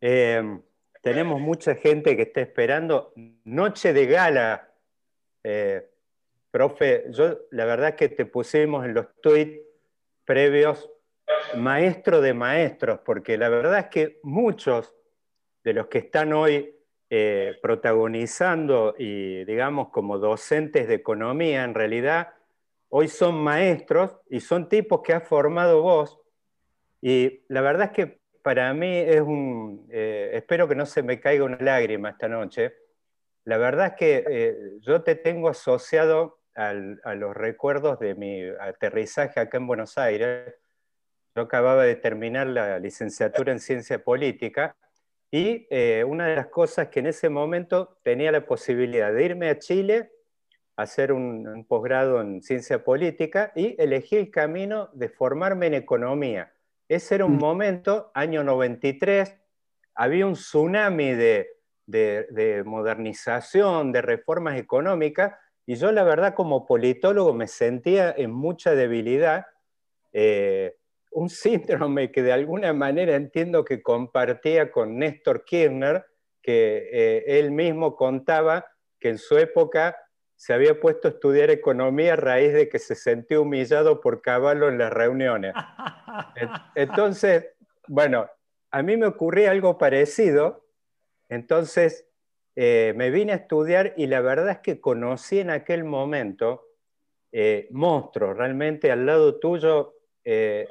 Eh, tenemos mucha gente que está esperando. Noche de gala. Eh, profe, yo la verdad que te pusimos en los tweets previos maestro de maestros, porque la verdad es que muchos de los que están hoy eh, protagonizando y digamos como docentes de economía, en realidad hoy son maestros y son tipos que has formado vos. Y la verdad es que para mí es un, eh, espero que no se me caiga una lágrima esta noche. La verdad es que eh, yo te tengo asociado a los recuerdos de mi aterrizaje acá en Buenos Aires. Yo acababa de terminar la licenciatura en ciencia política y eh, una de las cosas que en ese momento tenía la posibilidad de irme a Chile hacer un, posgrado en ciencia política y elegí el camino de formarme en economía. Ese era un mm. momento, año 93, había un tsunami de, modernización, de reformas económicas, y yo la verdad como politólogo me sentía en mucha debilidad, eh, un síndrome que de alguna manera entiendo que compartía con Néstor Kirchner, que eh, él mismo contaba que en su época se había puesto a estudiar economía a raíz de que se sentía humillado por Caballo en las reuniones. Entonces, bueno, a mí me ocurría algo parecido, entonces eh, me vine a estudiar y la verdad es que conocí en aquel momento eh, monstruos, realmente al lado tuyo, eh,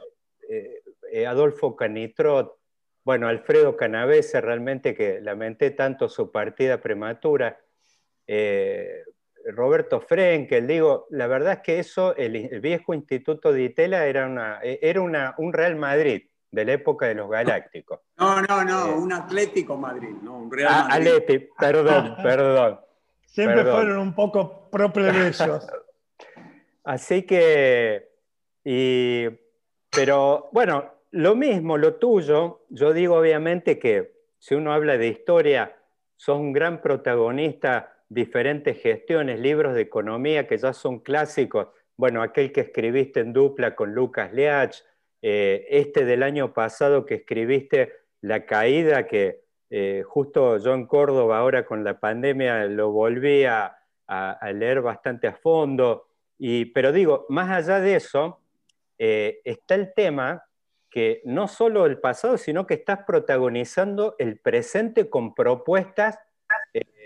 Adolfo Canitrot, bueno, Alfredo Canavese, realmente que lamenté tanto su partida prematura, Roberto Frenkel, digo, la verdad es que eso, el, viejo Instituto de Itela era, una, e, era una, un Real Madrid de la época de los Galácticos. No, no, no, eh, un Atlético Madrid, no, un Real ah, Madrid. perdón, perdón. Siempre fueron un poco ellos. Así que, y, pero bueno, lo mismo, lo tuyo, yo digo obviamente que si uno habla de historia, sos un gran protagonista diferentes gestiones, libros de economía que ya son clásicos. Bueno, aquel que escribiste en dupla con Lucas Leach, eh, este del año pasado que escribiste La Caída, que eh, justo yo en Córdoba ahora con la pandemia lo volví a, leer bastante a fondo. Y, pero digo, más allá de eso, eh, está el tema que no solo el pasado, sino que estás protagonizando el presente con propuestas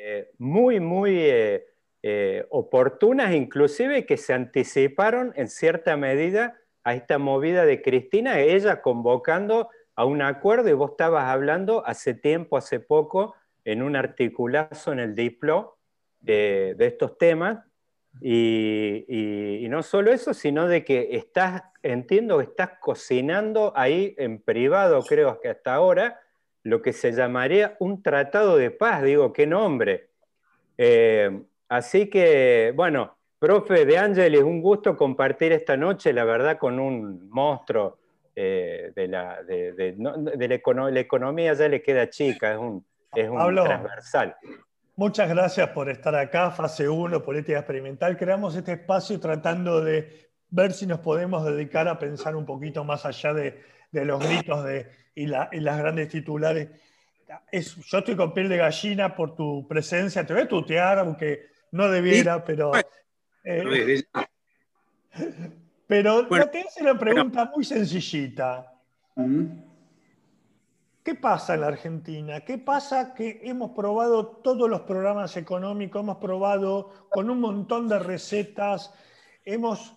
eh, muy, muy eh, eh, oportunas, inclusive que se anticiparon en cierta medida a esta movida de Cristina, ella convocando a un acuerdo, y vos estabas hablando hace tiempo, hace poco, en un articulazo en el Diplo de, estos temas, y, y, no solo eso, sino de que estás, entiendo que estás cocinando ahí en privado, creo que hasta ahora, lo que se llamaría un tratado de paz, digo, qué nombre. Eh, así que, bueno, profe de Ángeles, un gusto compartir esta noche, la verdad, con un monstruo eh, de, la, de, la, economía, ya le queda chica, es un, es un transversal. Muchas gracias por estar acá, fase 1, política experimental. Creamos este espacio tratando de ver si nos podemos dedicar a pensar un poquito más allá de, los gritos de y, las grandes titulares. yo estoy con piel de gallina por tu presencia, te voy a tutear, aunque no debiera, pero... Eh, pero te hace una pregunta muy sencillita. ¿Qué pasa en la Argentina? ¿Qué pasa que hemos probado todos los programas económicos, hemos probado con un montón de recetas, hemos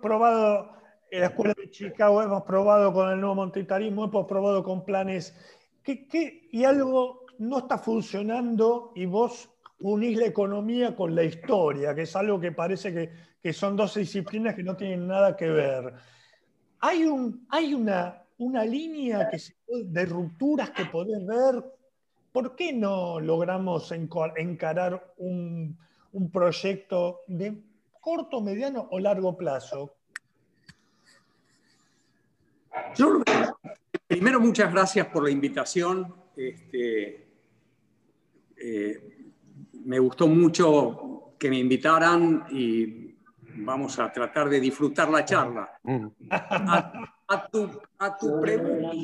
probado en la Escuela de Chicago hemos probado con el nuevo monetarismo, hemos probado con planes. ¿Qué, y algo no está funcionando y vos unís la economía con la historia, que es algo que parece que, que son dos disciplinas que no tienen nada que ver. Hay, un, hay una, una línea que de rupturas que podés ver. ¿Por qué no logramos encarar un, un proyecto de corto, mediano o largo plazo primero, muchas gracias por la invitación. Este, eh, me gustó mucho que me invitaran y vamos a tratar de disfrutar la charla. a tu, a tu pregunta,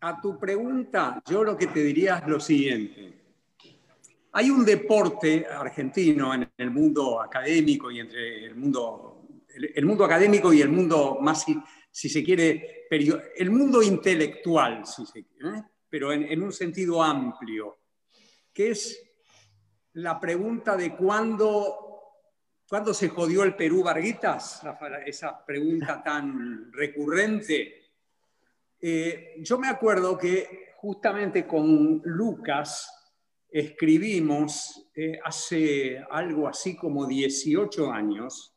a tu pregunta, yo lo que te diría es lo siguiente. Hay un deporte argentino en el mundo académico y entre el mundo, el, mundo académico y el mundo más, si, se quiere, el mundo intelectual, si se quiere, ¿eh? pero en, en un sentido amplio, que es la pregunta de cuándo, cuándo se jodió el Perú Varguitas, esa pregunta tan recurrente. Eh, yo me acuerdo que justamente con Lucas escribimos eh, hace algo así como 18 años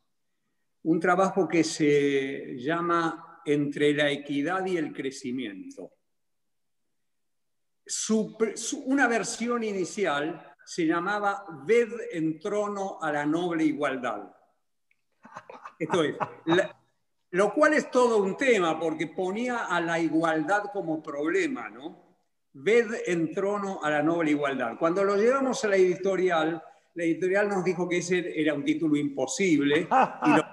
un trabajo que se llama Entre la equidad y el crecimiento. una versión inicial se llamaba Ved en trono a la noble igualdad. Esto es, lo cual es todo un tema porque ponía a la igualdad como problema, ¿no? Ved en trono a la noble igualdad. Cuando lo llevamos a la editorial, la editorial nos dijo que ese era un título imposible y lo,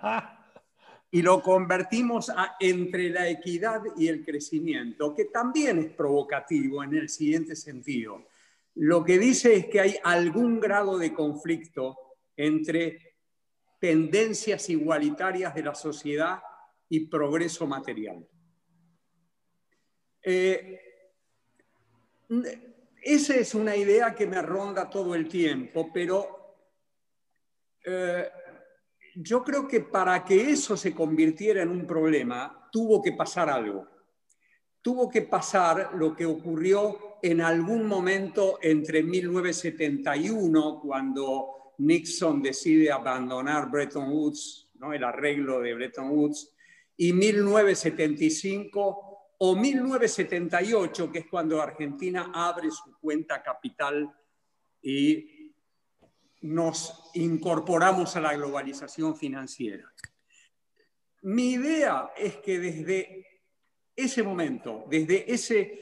y lo convertimos a entre la equidad y el crecimiento, que también es provocativo en el siguiente sentido lo que dice es que hay algún grado de conflicto entre tendencias igualitarias de la sociedad y progreso material. Eh, esa es una idea que me ronda todo el tiempo, pero eh, yo creo que para que eso se convirtiera en un problema, tuvo que pasar algo. Tuvo que pasar lo que ocurrió en algún momento entre 1971, cuando Nixon decide abandonar Bretton Woods, ¿no? el arreglo de Bretton Woods, y 1975 o 1978, que es cuando Argentina abre su cuenta capital y nos incorporamos a la globalización financiera. Mi idea es que desde ese momento, desde ese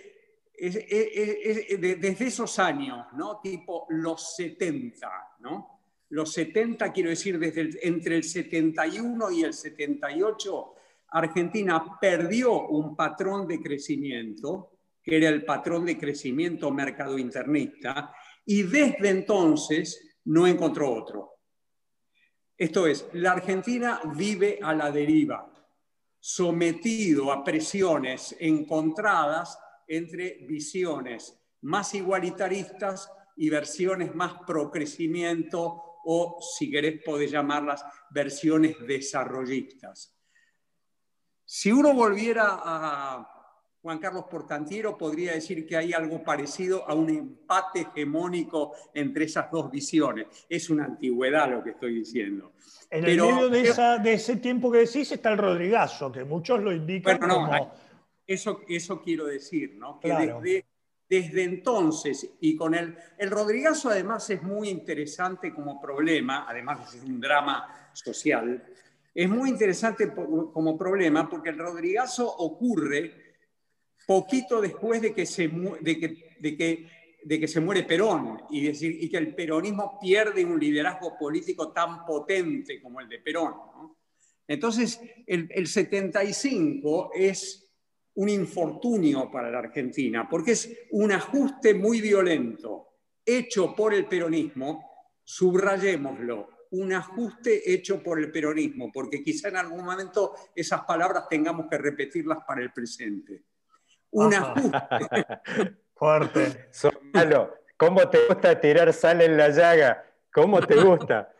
desde esos años, ¿no? tipo los 70, ¿no? los 70 quiero decir desde entre el 71 y el 78, Argentina perdió un patrón de crecimiento, que era el patrón de crecimiento mercado internista, y desde entonces no encontró otro. Esto es, la Argentina vive a la deriva, sometido a presiones encontradas entre visiones más igualitaristas y versiones más pro crecimiento o, si querés, podés llamarlas versiones desarrollistas. Si uno volviera a Juan Carlos Portantiero, podría decir que hay algo parecido a un empate hegemónico entre esas dos visiones. Es una antigüedad lo que estoy diciendo. En el medio de, ese tiempo que decís está el Rodrigazo, que muchos lo indican como eso, eso quiero decir, ¿no? Que desde, desde entonces y con el, el Rodrigazo además es muy interesante como problema, además de ser un drama social, es muy interesante como problema porque el Rodrigazo ocurre poquito después de que se, de que, de que, de que se muere Perón y, decir, y que el peronismo pierde un liderazgo político tan potente como el de Perón. Entonces, el, el 75 es un infortunio para la Argentina, porque es un ajuste muy violento hecho por el peronismo, subrayémoslo, un ajuste hecho por el peronismo, porque quizá en algún momento esas palabras tengamos que repetirlas para el presente. Un ajuste. Fuerte. ¿cómo te gusta tirar sal en la llaga? ¿Cómo te gusta?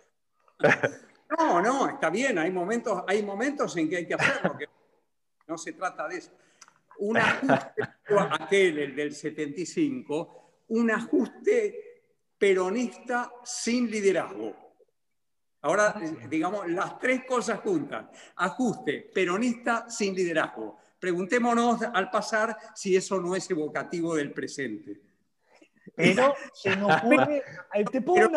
No, no, está bien, hay momentos, hay momentos en que hay que hacerlo, que no se trata de eso un ajuste, aquel, el del 75, un ajuste peronista sin liderazgo. Ahora, digamos, las tres cosas juntas. Ajuste peronista sin liderazgo. Preguntémonos al pasar si eso no es evocativo del presente. Pero se nos ocurre, te pongo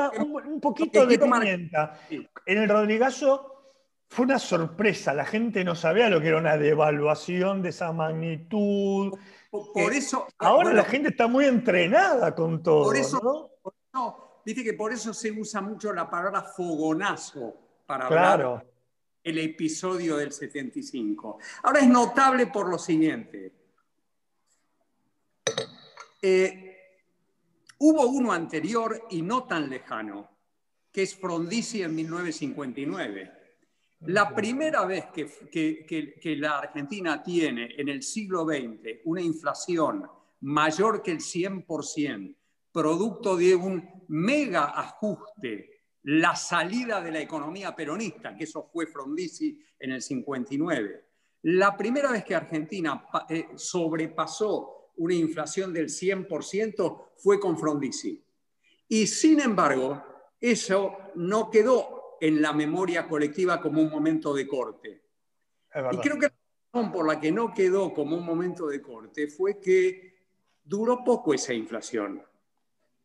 un, poquito de pimienta. En el Rodrigazo fue una sorpresa, la gente no sabía lo que era una devaluación de esa magnitud. Por, eh, eso. Ahora la gente está muy entrenada con todo. Por eso, ¿no? Viste que por eso se usa mucho la palabra fogonazo para claro. el episodio del 75. Ahora es notable por lo siguiente. Eh, hubo uno anterior y no tan lejano, que es Frondizi en 1959. La primera vez que, la Argentina tiene en el siglo XX una inflación mayor que el 100%, producto de un mega ajuste, la salida de la economía peronista, que eso fue Frondizi en el 59. La primera vez que Argentina eh, sobrepasó una inflación del 100% fue con Frondizi. Y sin embargo, eso no quedó en la memoria colectiva como un momento de corte. Y creo que la razón por la que no quedó como un momento de corte fue que duró poco esa inflación.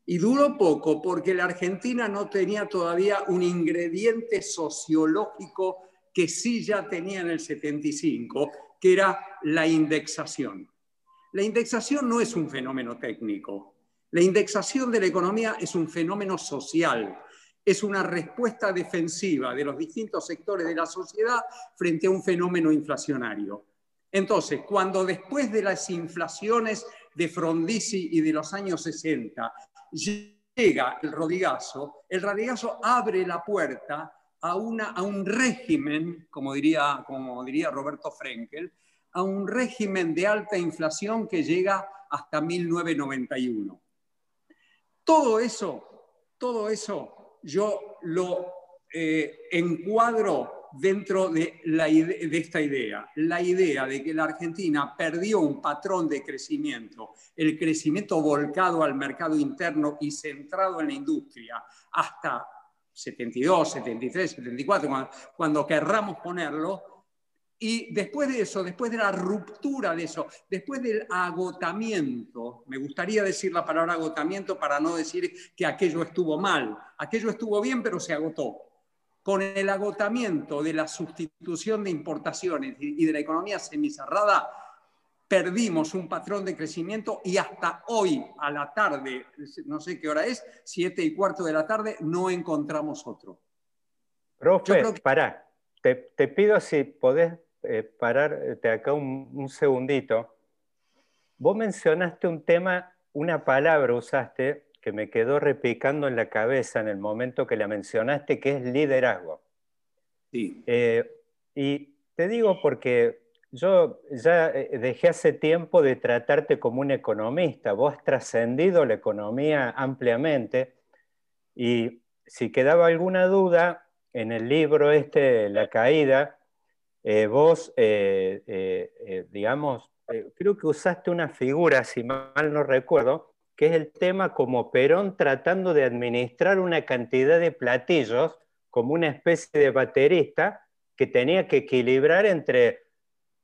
Y duró poco porque la Argentina no tenía todavía un ingrediente sociológico que sí ya tenía en el 75, que era la indexación. La indexación no es un fenómeno técnico. La indexación de la economía es un fenómeno social es una respuesta defensiva de los distintos sectores de la sociedad frente a un fenómeno inflacionario. Entonces, cuando después de las inflaciones de Frondizi y de los años 60 llega el rodigazo, el rodigazo abre la puerta a, una, a un régimen, como diría, como diría Roberto Frenkel, a un régimen de alta inflación que llega hasta 1991. Todo eso, todo eso yo lo eh, encuadro dentro de, la de esta idea, la idea de que la Argentina perdió un patrón de crecimiento, el crecimiento volcado al mercado interno y centrado en la industria, hasta 72, 73, 74, cuando querramos ponerlo, y después de eso, después de la ruptura de eso, después del agotamiento, me gustaría decir la palabra agotamiento para no decir que aquello estuvo mal, aquello estuvo bien pero se agotó. Con el agotamiento de la sustitución de importaciones y de la economía semicerrada, perdimos un patrón de crecimiento y hasta hoy a la tarde, no sé qué hora es, siete y cuarto de la tarde, no encontramos otro. Profe, pará, te, te pido si podés eh, pararte acá un, segundito. Vos mencionaste un tema, una palabra usaste que me quedó repicando en la cabeza en el momento que la mencionaste, que es liderazgo. Sí. Eh, y te digo porque yo ya eh, dejé hace tiempo de tratarte como un economista, vos has trascendido la economía ampliamente y si quedaba alguna duda, en el libro este, La Caída, eh, vos, eh, eh, digamos, creo que usaste una figura, si mal no recuerdo, que es el tema como Perón tratando de administrar una cantidad de platillos como una especie de baterista que tenía que equilibrar entre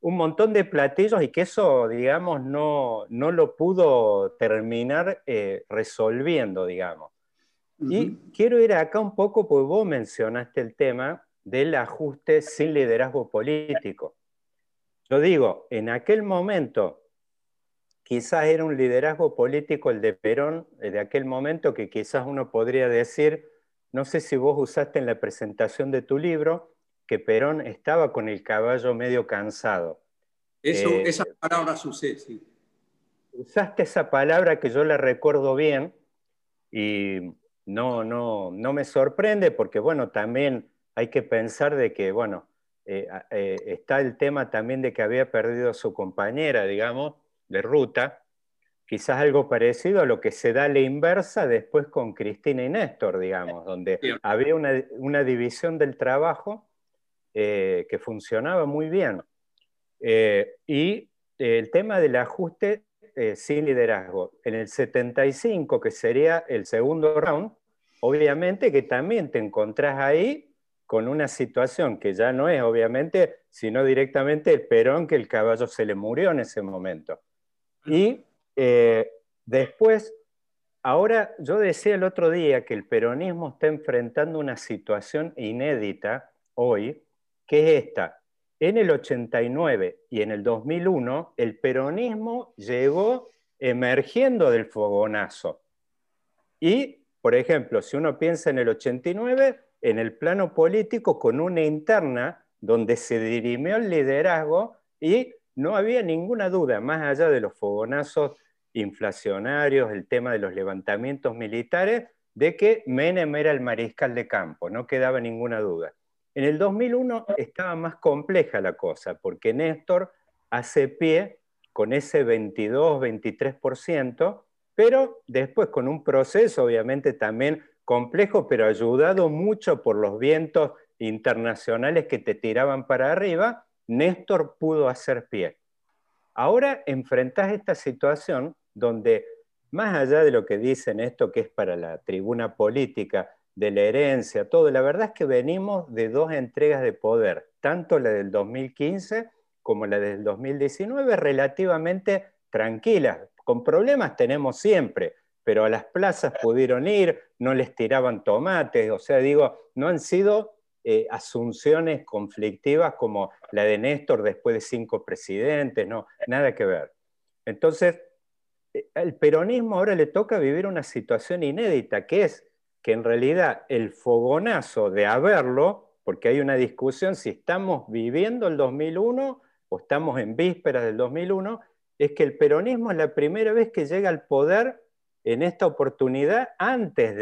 un montón de platillos y que eso, digamos, no, no lo pudo terminar resolviendo, digamos. Y quiero ir acá un poco, porque vos mencionaste el tema del ajuste sin liderazgo político. Yo digo, en aquel momento quizás era un liderazgo político el de Perón, de aquel momento que quizás uno podría decir, no sé si vos usaste en la presentación de tu libro, que Perón estaba con el caballo medio cansado. Eso, eh, esa palabra sucede, sí. Usaste esa palabra que yo la recuerdo bien y no, no, no me sorprende porque, bueno, también hay que pensar de que, bueno, eh, eh, está el tema también de que había perdido a su compañera, digamos, de ruta, quizás algo parecido a lo que se da a la inversa después con Cristina y Néstor, digamos, donde había una, división del trabajo eh, que funcionaba muy bien. y el tema del ajuste sin liderazgo. En el 75, que sería el segundo round, obviamente que también te encontrás ahí con una situación que ya no es, obviamente, sino directamente el Perón, que el caballo se le murió en ese momento. Y eh, después, ahora yo decía el otro día que el peronismo está enfrentando una situación inédita hoy, que es esta. En el 89 y en el 2001, el peronismo llegó emergiendo del fogonazo. Y, por ejemplo, si uno piensa en el 89, en el plano político con una interna donde se dirimió el liderazgo y no había ninguna duda, más allá de los fogonazos inflacionarios, el tema de los levantamientos militares, de que Menem era el mariscal de campo, no quedaba ninguna duda. En el 2001 estaba más compleja la cosa, porque Néstor hace pie con ese 22-23%, pero después con un proceso obviamente también complejo, pero ayudado mucho por los vientos internacionales que te tiraban para arriba, Néstor pudo hacer pie. Ahora enfrentás esta situación donde, más allá de lo que dicen esto que es para la tribuna política, de la herencia, todo, la verdad es que venimos de dos entregas de poder, tanto la del 2015 como la del 2019, relativamente tranquilas. Con problemas tenemos siempre, pero a las plazas pudieron ir, no les tiraban tomates, o sea, digo, no han sido eh, asunciones conflictivas como la de Néstor después de cinco presidentes, no, nada que ver. Entonces, eh, al peronismo ahora le toca vivir una situación inédita, que es que en realidad el fogonazo de haberlo, porque hay una discusión si estamos viviendo el 2001 o estamos en vísperas del 2001, es que el peronismo es la primera vez que llega al poder en esta oportunidad antes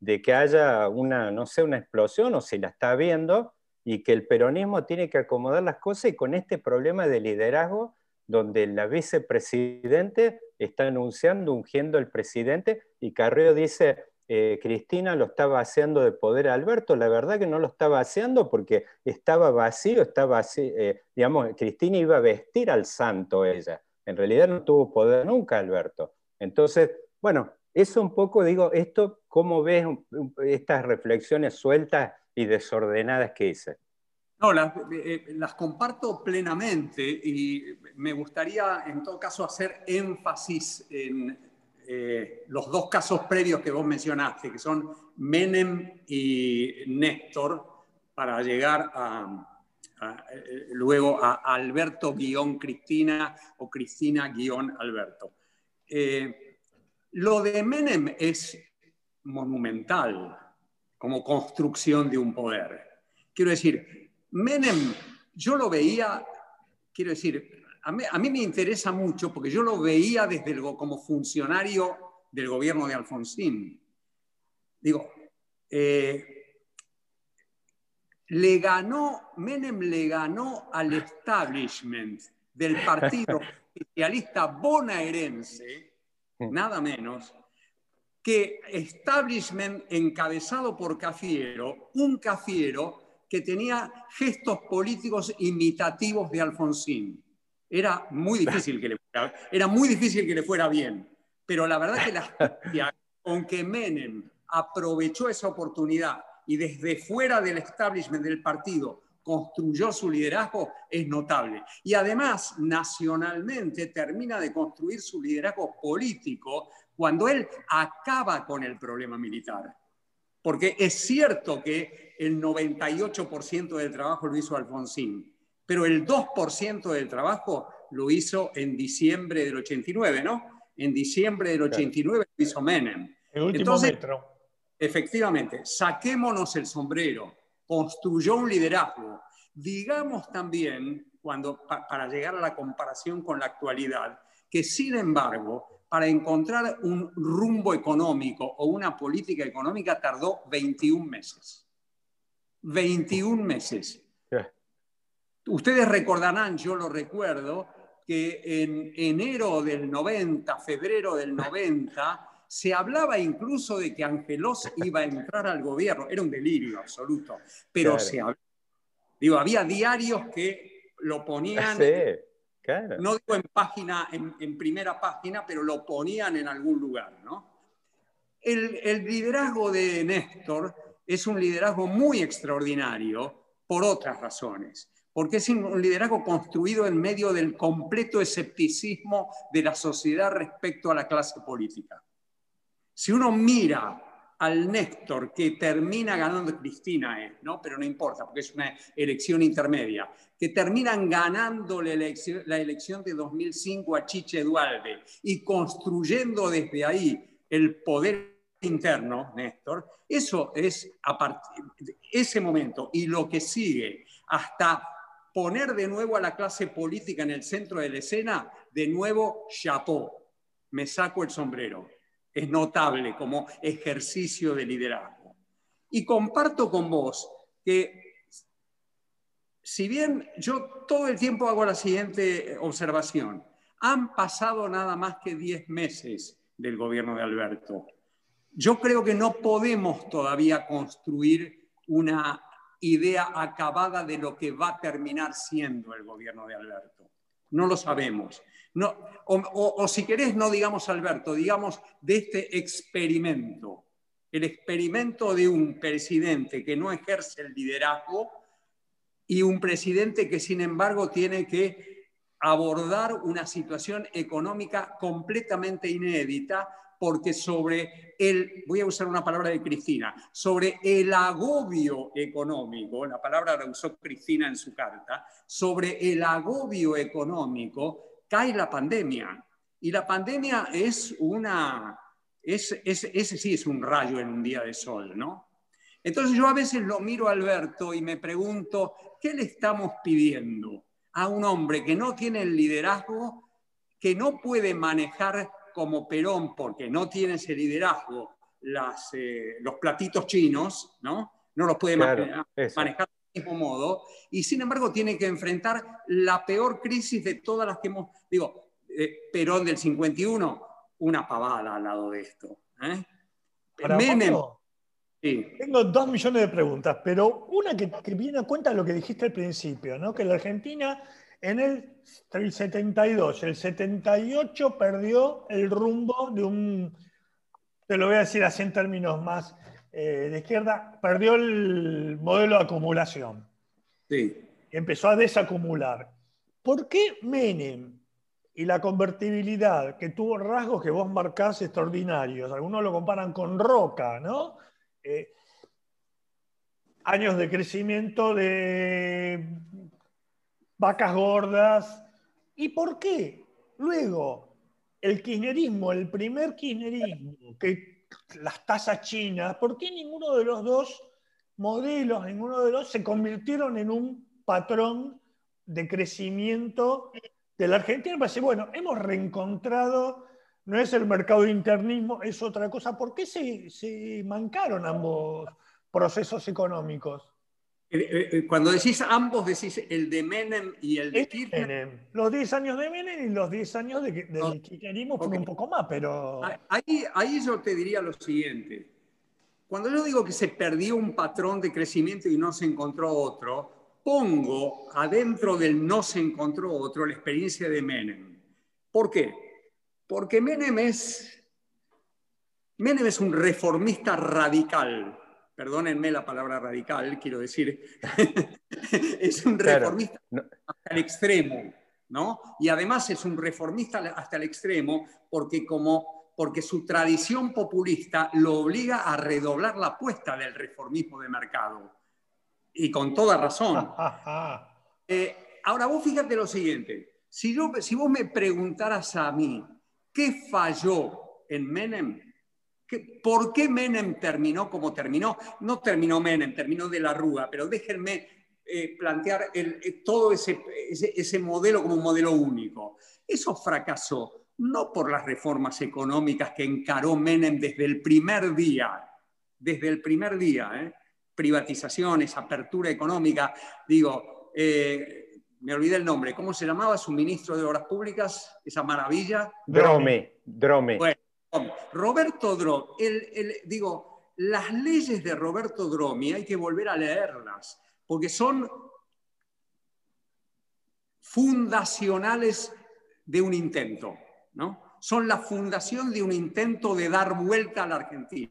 de que haya una, no sé, una explosión o si la está viendo, y que el peronismo tiene que acomodar las cosas y con este problema de liderazgo donde la vicepresidente está anunciando, ungiendo al presidente, y Carrillo dice, eh, Cristina lo estaba haciendo de poder a Alberto, la verdad que no lo estaba haciendo porque estaba vacío, estaba así, eh, digamos, Cristina iba a vestir al santo ella, en realidad no tuvo poder nunca Alberto. Entonces, bueno, eso un poco, digo, esto, ¿cómo ves estas reflexiones sueltas y desordenadas que hice? No, las, eh, las, comparto plenamente y me gustaría en todo caso hacer énfasis en eh, los dos casos previos que vos mencionaste, que son Menem y Néstor, para llegar a, eh, luego a Alberto-Cristina o Cristina-Alberto. Eh, lo de Menem es monumental como construcción de un poder. Quiero decir, Menem, yo lo veía, quiero decir, a mí, me interesa mucho porque yo lo veía desde el, como funcionario del gobierno de Alfonsín. Digo, eh, le ganó, Menem le ganó al establishment del partido socialista bonaerense, nada menos, que establishment encabezado por Cafiero, un Cafiero que tenía gestos políticos imitativos de Alfonsín. Era muy difícil que le fuera, era muy difícil que le fuera bien. Pero la verdad que la con que Menem aprovechó esa oportunidad y desde fuera del establishment del partido construyó su liderazgo es notable. Y además, nacionalmente, termina de construir su liderazgo político cuando él acaba con el problema militar. Porque es cierto que el 98% del trabajo lo hizo Alfonsín, pero el 2% del trabajo lo hizo en diciembre del 89, ¿no? En diciembre del 89 lo hizo Menem. El último metro. Efectivamente, saquémonos el sombrero, construyó un liderazgo. Digamos también, cuando, para llegar a la comparación con la actualidad, que sin embargo, para encontrar un rumbo económico o una política económica tardó 21 meses. 21 meses. Ustedes recordarán, yo lo recuerdo, que en enero del 90, febrero del 90, se hablaba incluso de que Angelos iba a entrar al gobierno. Era un delirio absoluto. Pero se Digo, había diarios que lo ponían, no digo en página, en, primera página, pero lo ponían en algún lugar. ¿no? el liderazgo de Néstor es un liderazgo muy extraordinario por otras razones porque es un liderazgo construido en medio del completo escepticismo de la sociedad respecto a la clase política. Si uno mira al Néstor que termina ganando, Cristina es, ¿no? pero no importa, porque es una elección intermedia, que terminan ganando la elección, la elección de 2005 a Chiche Dualde y construyendo desde ahí el poder interno, Néstor, eso es a partir de ese momento y lo que sigue hasta poner de nuevo a la clase política en el centro de la escena, de nuevo, chapeau, me saco el sombrero. Es notable como ejercicio de liderazgo. Y comparto con vos que si bien yo todo el tiempo hago la siguiente observación, han pasado nada más que 10 meses del gobierno de Alberto. Yo creo que no podemos todavía construir una idea acabada de lo que va a terminar siendo el gobierno de Alberto. No lo sabemos. O, si querés, no digamos Alberto, digamos de este experimento. El experimento de un presidente que no ejerce el liderazgo y un presidente que, sin embargo, tiene que abordar una situación económica completamente inédita porque sobre el, voy a usar una palabra de Cristina, sobre el agobio económico, la palabra la usó Cristina en su carta, sobre el agobio económico cae la pandemia. Y la pandemia es una, es, ese sí es un rayo en un día de sol, ¿no? Entonces yo a veces lo miro a Alberto y me pregunto, ¿qué le estamos pidiendo a un hombre que no tiene el liderazgo, que no puede manejar como Perón, porque no tiene ese liderazgo, las, eh, los platitos chinos, ¿no? No los puede manejar, mismo modo, y sin embargo tiene que enfrentar la peor crisis de todas las que hemos, digo, eh, Perón del 51, una pavada al lado de esto. ¿eh? Menem, Tengo dos millones de preguntas, pero una que, que, viene a cuenta de lo que dijiste al principio, ¿no? que la Argentina en el, el 72, el 78 perdió el rumbo de un, te lo voy a decir así en términos más eh, de izquierda, perdió el modelo de acumulación. Sí. Y empezó a desacumular. ¿Por qué Menem y la convertibilidad, que tuvo rasgos que vos marcás extraordinarios, algunos lo comparan con Roca, ¿no? Eh, años de crecimiento de vacas gordas. ¿Y por qué? Luego, el kirchnerismo, el primer kirchnerismo, que las tasas chinas, ¿por qué ninguno de los dos modelos, ninguno de los se convirtieron en un patrón de crecimiento de la Argentina? Parece, bueno, hemos reencontrado, no es el mercado de internismo, es otra cosa. ¿Por qué se, se mancaron ambos procesos económicos? Eh, eh, eh, cuando decís ambos, decís el de Menem y el de Kirchner. Los 10 años de Menem y los 10 años de, del kirchnerismo fueron un poco más, pero... Ahí, ahí yo te diría lo siguiente. Cuando yo digo que se perdió un patrón de crecimiento y no se encontró otro, pongo adentro del no se encontró otro la experiencia de Menem. ¿Por qué? Porque Menem es, Menem es un reformista radical perdónenme la palabra radical, quiero decir, es un reformista hasta el extremo, ¿no? Y además es un reformista hasta el extremo porque como porque su tradición populista lo obliga a redoblar la apuesta del reformismo de mercado. Y con toda razón. Eh, ahora vos fíjate lo siguiente, si, yo, si vos me preguntaras a mí, ¿qué falló en Menem? ¿Por qué Menem terminó como terminó? No terminó Menem, terminó de la Rúa, pero déjenme eh, plantear eh, todo ese, ese, modelo como un modelo único. Eso fracasó no por las reformas económicas que encaró Menem desde el primer día, desde el primer día, ¿eh? privatizaciones, apertura económica, digo, me olvidé el nombre, ¿cómo se llamaba su ministro de Obras Públicas? Esa maravilla. Drome, Drome. Roberto Dromi, digo, las leyes de Roberto Dromi hay que volver a leerlas, porque son fundacionales de un intento, ¿no? Son la fundación de un intento de dar vuelta a la Argentina.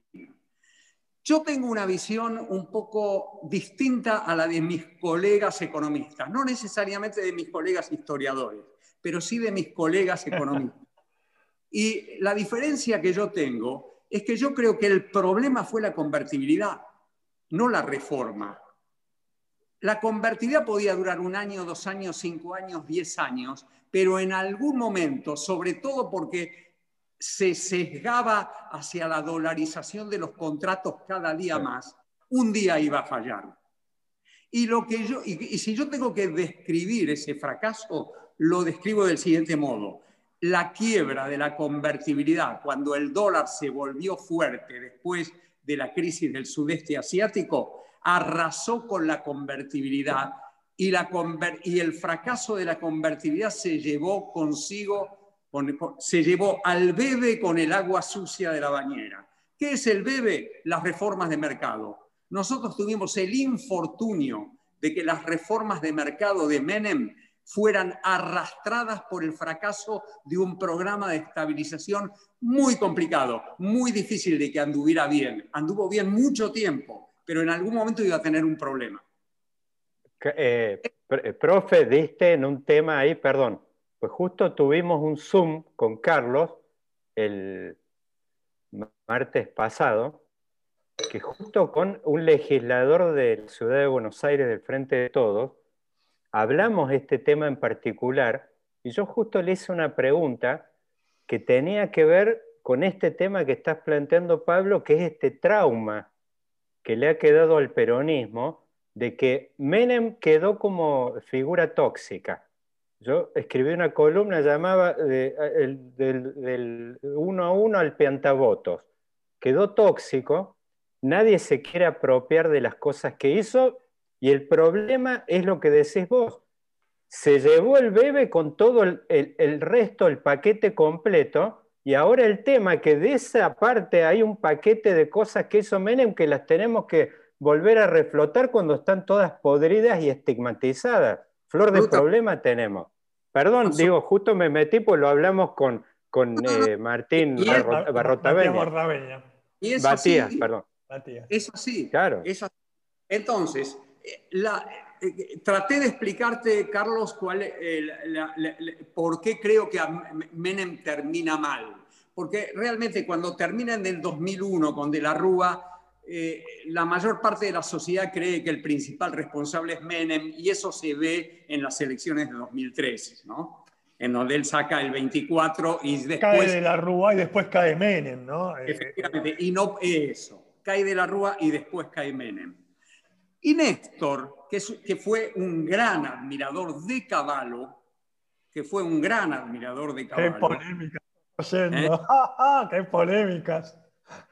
Yo tengo una visión un poco distinta a la de mis colegas economistas, no necesariamente de mis colegas historiadores, pero sí de mis colegas economistas. Y la diferencia que yo tengo es que yo creo que el problema fue la convertibilidad, no la reforma. La convertibilidad podía durar un año, dos años, cinco años, diez años, pero en algún momento, sobre todo porque se sesgaba hacia la dolarización de los contratos cada día más, un día iba a fallar. Y, lo que yo, y si yo tengo que describir ese fracaso, lo describo del siguiente modo. La quiebra de la convertibilidad, cuando el dólar se volvió fuerte después de la crisis del sudeste asiático, arrasó con la convertibilidad y, la y el fracaso de la convertibilidad se llevó consigo, se llevó al bebé con el agua sucia de la bañera. ¿Qué es el bebé? Las reformas de mercado. Nosotros tuvimos el infortunio de que las reformas de mercado de Menem fueran arrastradas por el fracaso de un programa de estabilización muy complicado, muy difícil de que anduviera bien. Anduvo bien mucho tiempo, pero en algún momento iba a tener un problema. Eh, eh, profe, diste en un tema ahí, perdón, pues justo tuvimos un Zoom con Carlos el martes pasado, que justo con un legislador de la ciudad de Buenos Aires del Frente de Todos, hablamos este tema en particular y yo justo le hice una pregunta que tenía que ver con este tema que estás planteando, Pablo, que es este trauma que le ha quedado al peronismo de que Menem quedó como figura tóxica. Yo escribí una columna llamada del, uno a uno al piantabotos. Quedó tóxico, nadie se quiere apropiar de las cosas que hizo y el problema es lo que decís vos. Se llevó el bebé con todo el, resto, el paquete completo, y ahora el tema que de esa parte hay un paquete de cosas que hizo Menem que las tenemos que volver a reflotar cuando están todas podridas y estigmatizadas. Flor de problema tenemos. Perdón, digo, justo me metí, pues lo hablamos con, con eh, Martín Barrotaveña. Y eso Batías, perdón. Eso sí. Claro. Eso, entonces, la, eh, traté de explicarte, Carlos, cuál, por qué creo que Menem termina mal. Porque realmente cuando termina en el 2001 con De la Rúa, eh, la mayor parte de la sociedad cree que el principal responsable es Menem y eso se ve en las elecciones de 2013, ¿no? En donde él saca el 24 y después... Cae de la Rúa y después cae Menem, ¿no? Efectivamente, y no eso. Cae de la Rúa y después cae Menem. Y Néstor, que, que fue un gran admirador de Caballo, que fue un gran admirador de Caballo. Qué polémicas. ¿Eh? ¡Qué polémicas!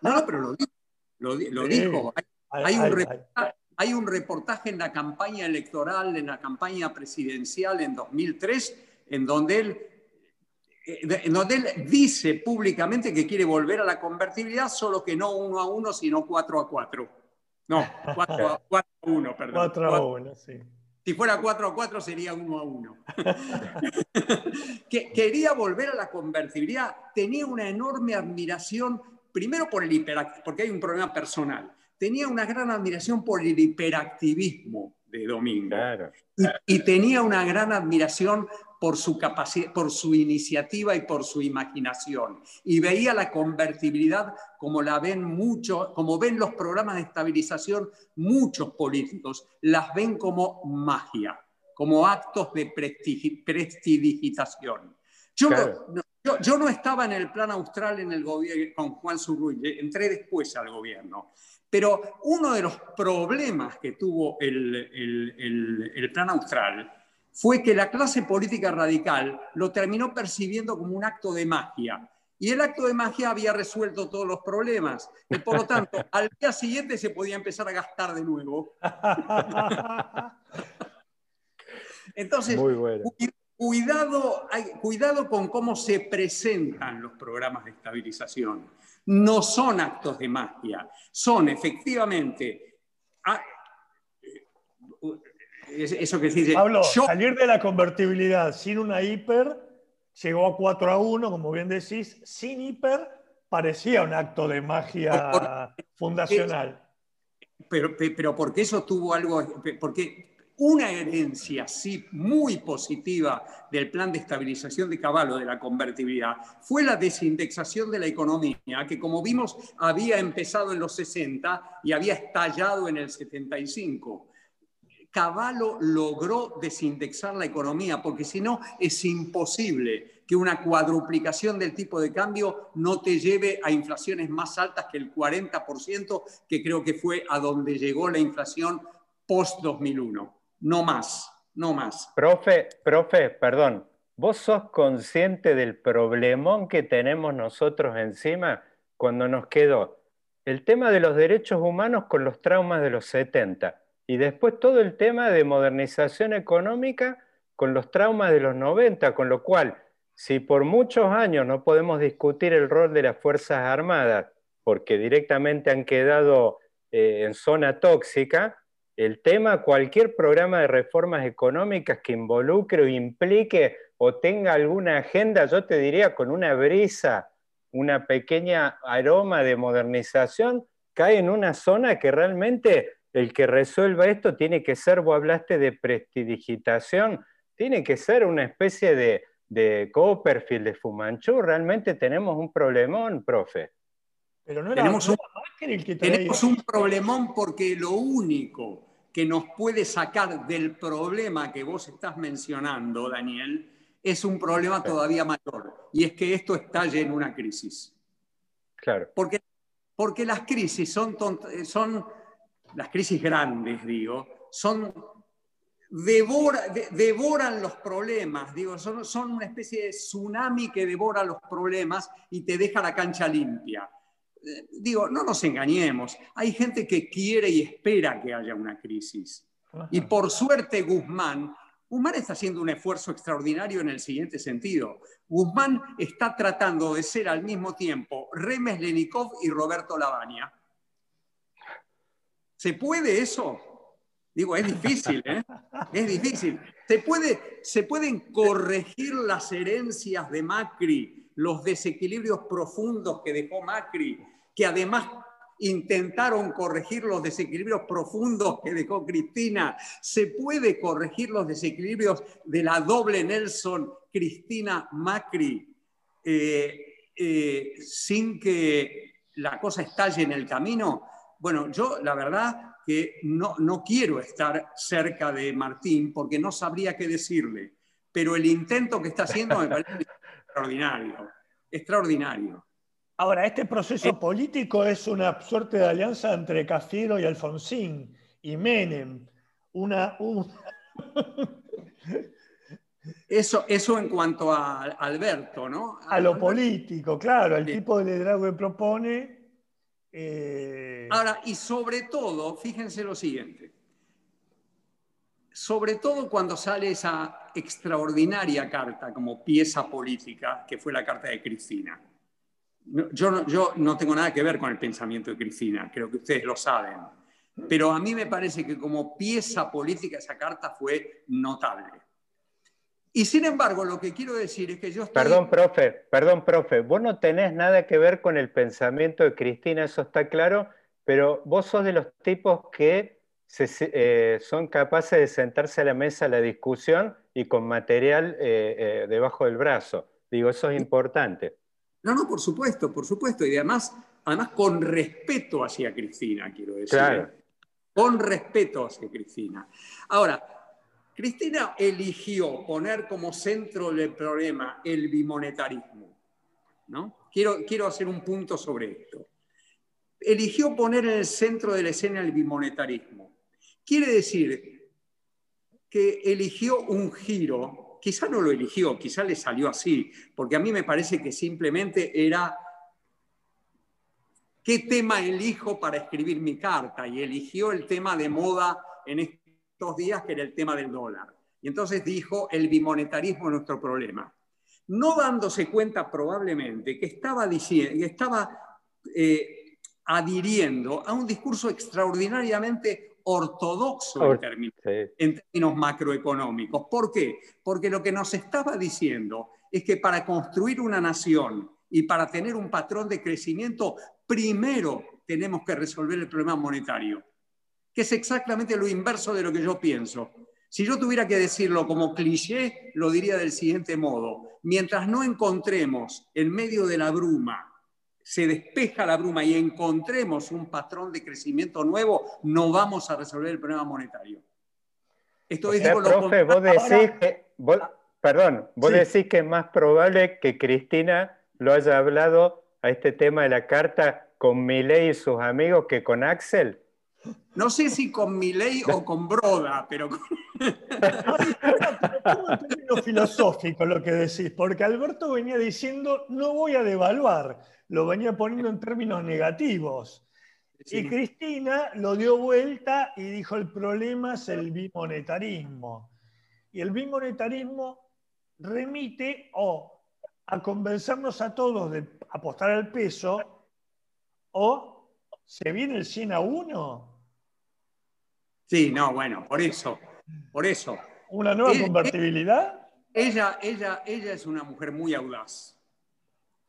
No, no, pero lo dijo. Lo, dijo. Hay, un reportaje, hay, un reportaje, en la campaña electoral, en la campaña presidencial en 2003, en donde él eh, en donde él dice públicamente que quiere volver a la convertibilidad, solo que no uno a uno, sino cuatro a cuatro. No, 4 a, 1, perdón. 4 a 1, sí. Si fuera 4 a 4 sería 1 a 1. que quería volver a la convertibilidad, tenía una enorme admiración, primero por el hiperactivismo, porque hay un problema personal, tenía una gran admiración por el hiperactivismo de Domingo. Claro. Y, y, tenía una gran admiración por su capacidad, por su iniciativa y por su imaginación. Y veía la convertibilidad como la ven mucho, como ven los programas de estabilización muchos políticos, las ven como magia, como actos de prestidigitación. Yo, no, yo, no estaba en el plan austral en el gobierno con Juan Zurruy, entré después al gobierno. Pero uno de los problemas que tuvo el, el, el plan austral fue que la clase política radical lo terminó percibiendo como un acto de magia. Y el acto de magia había resuelto todos los problemas. Y por lo tanto, al día siguiente se podía empezar a gastar de nuevo. Entonces, cuidado, cuidado con cómo se presentan los programas de estabilización. No son actos de magia, son efectivamente eso que dice. Pablo, salir de la convertibilidad sin una hiper, llegó a 4 a 1, como bien decís, sin hiper, parecía un acto de magia fundacional. Pero, pero porque eso tuvo algo, porque una herencia sí muy positiva del plan de estabilización de Caballo de la convertibilidad fue la desindexación de la economía, que como vimos había empezado en los 60 y había estallado en el 75. Cavallo logró desindexar la economía, porque si no es imposible que una cuadruplicación del tipo de cambio no te lleve a inflaciones más altas que el 40%, que creo que fue a donde llegó la inflación post-2001. No más, no más. Profe, profe, perdón, ¿vos sos consciente del problemón que tenemos nosotros encima cuando nos quedó el tema de los derechos humanos con los traumas de los 70 y después todo el tema de modernización económica con los traumas de los 90, con lo cual, si por muchos años no podemos discutir el rol de las Fuerzas Armadas, porque directamente han quedado eh, en zona tóxica, el tema, cualquier programa de reformas económicas que involucre o implique o tenga alguna agenda, yo te diría con una brisa, una pequeña aroma de modernización, cae en una zona que realmente el que resuelva esto tiene que ser, vos hablaste de prestidigitación, tiene que ser una especie de, de Copperfield, de Fumanchu, realmente tenemos un problemón, profe. Pero no era tenemos, un, que tenemos un problemón porque lo único que nos puede sacar del problema que vos estás mencionando, Daniel, es un problema todavía mayor. Y es que esto estalle en una crisis. Claro. Porque, porque las crisis son, son, las crisis grandes, digo, son devoran los problemas, digo, son, son una especie de tsunami que devora los problemas y te deja la cancha limpia. Digo, no nos engañemos, hay gente que quiere y espera que haya una crisis. Y por suerte Guzmán, Guzmán está haciendo un esfuerzo extraordinario en el siguiente sentido. Guzmán está tratando de ser al mismo tiempo Remes Lenikov y Roberto Lavagna. ¿Se puede eso? Digo, es difícil, ¿eh? Es difícil. Se, puede, se pueden corregir las herencias de Macri, los desequilibrios profundos que dejó Macri, que además intentaron corregir los desequilibrios profundos que dejó Cristina. Se puede corregir los desequilibrios de la doble Nelson Cristina Macri eh, eh, sin que la cosa estalle en el camino. Bueno, yo la verdad que no, no quiero estar cerca de Martín porque no sabría qué decirle, pero el intento que está haciendo me parece extraordinario, extraordinario. Ahora, este proceso eh, político es una suerte de alianza entre Cafiero y Alfonsín y Menem. Una, Eso, eso en cuanto a Alberto, ¿no? A lo político, claro, el tipo de liderazgo que propone eh, Ahora, y sobre todo, fíjense lo siguiente, sobre todo cuando sale esa extraordinaria carta como pieza política, que fue la carta de Cristina. Yo no, yo no tengo nada que ver con el pensamiento de Cristina, creo que ustedes lo saben, pero a mí me parece que como pieza política esa carta fue notable. Y sin embargo, lo que quiero decir es que yo estoy... Perdón, profe, perdón, profe, vos no tenés nada que ver con el pensamiento de Cristina, eso está claro, pero vos sos de los tipos que eh, son capaces de sentarse a la mesa a la discusión y con material eh, eh, debajo del brazo. Digo, eso es importante. No, no, por supuesto, por supuesto. Y además, además con respeto hacia Cristina, quiero decir. Claro. Con respeto hacia Cristina. Ahora, Cristina eligió poner como centro del problema el bimonetarismo. ¿no? Quiero, quiero hacer un punto sobre esto. Eligió poner en el centro de la escena el bimonetarismo. Quiere decir que eligió un giro, quizá no lo eligió, quizá le salió así, porque a mí me parece que simplemente era qué tema elijo para escribir mi carta y eligió el tema de moda en dos días, que era el tema del dólar. Y entonces dijo, el bimonetarismo es nuestro problema. No dándose cuenta probablemente que estaba, diciendo, estaba eh, adhiriendo a un discurso extraordinariamente ortodoxo en términos, en términos macroeconómicos. ¿Por qué? Porque lo que nos estaba diciendo es que para construir una nación y para tener un patrón de crecimiento, primero tenemos que resolver el problema monetario que es exactamente lo inverso de lo que yo pienso. Si yo tuviera que decirlo como cliché, lo diría del siguiente modo. Mientras no encontremos en medio de la bruma, se despeja la bruma y encontremos un patrón de crecimiento nuevo, no vamos a resolver el problema monetario. Esto es profe, vos decís que, perdón, vos decís que es más probable que Cristina lo haya hablado a este tema de la carta con Milei y sus amigos que con Axel. No sé si con ley o con Broda, pero... ¿Cómo en términos filosóficos lo que decís? Porque Alberto venía diciendo, no voy a devaluar, lo venía poniendo en términos negativos. Y Cristina lo dio vuelta y dijo, el problema es el bimonetarismo. Y el bimonetarismo remite o a convencernos a todos de apostar al peso o se viene el 100 a 1 Sí, no, bueno, por eso, por eso. ¿Una nueva convertibilidad? Ella, ella, ella es una mujer muy audaz,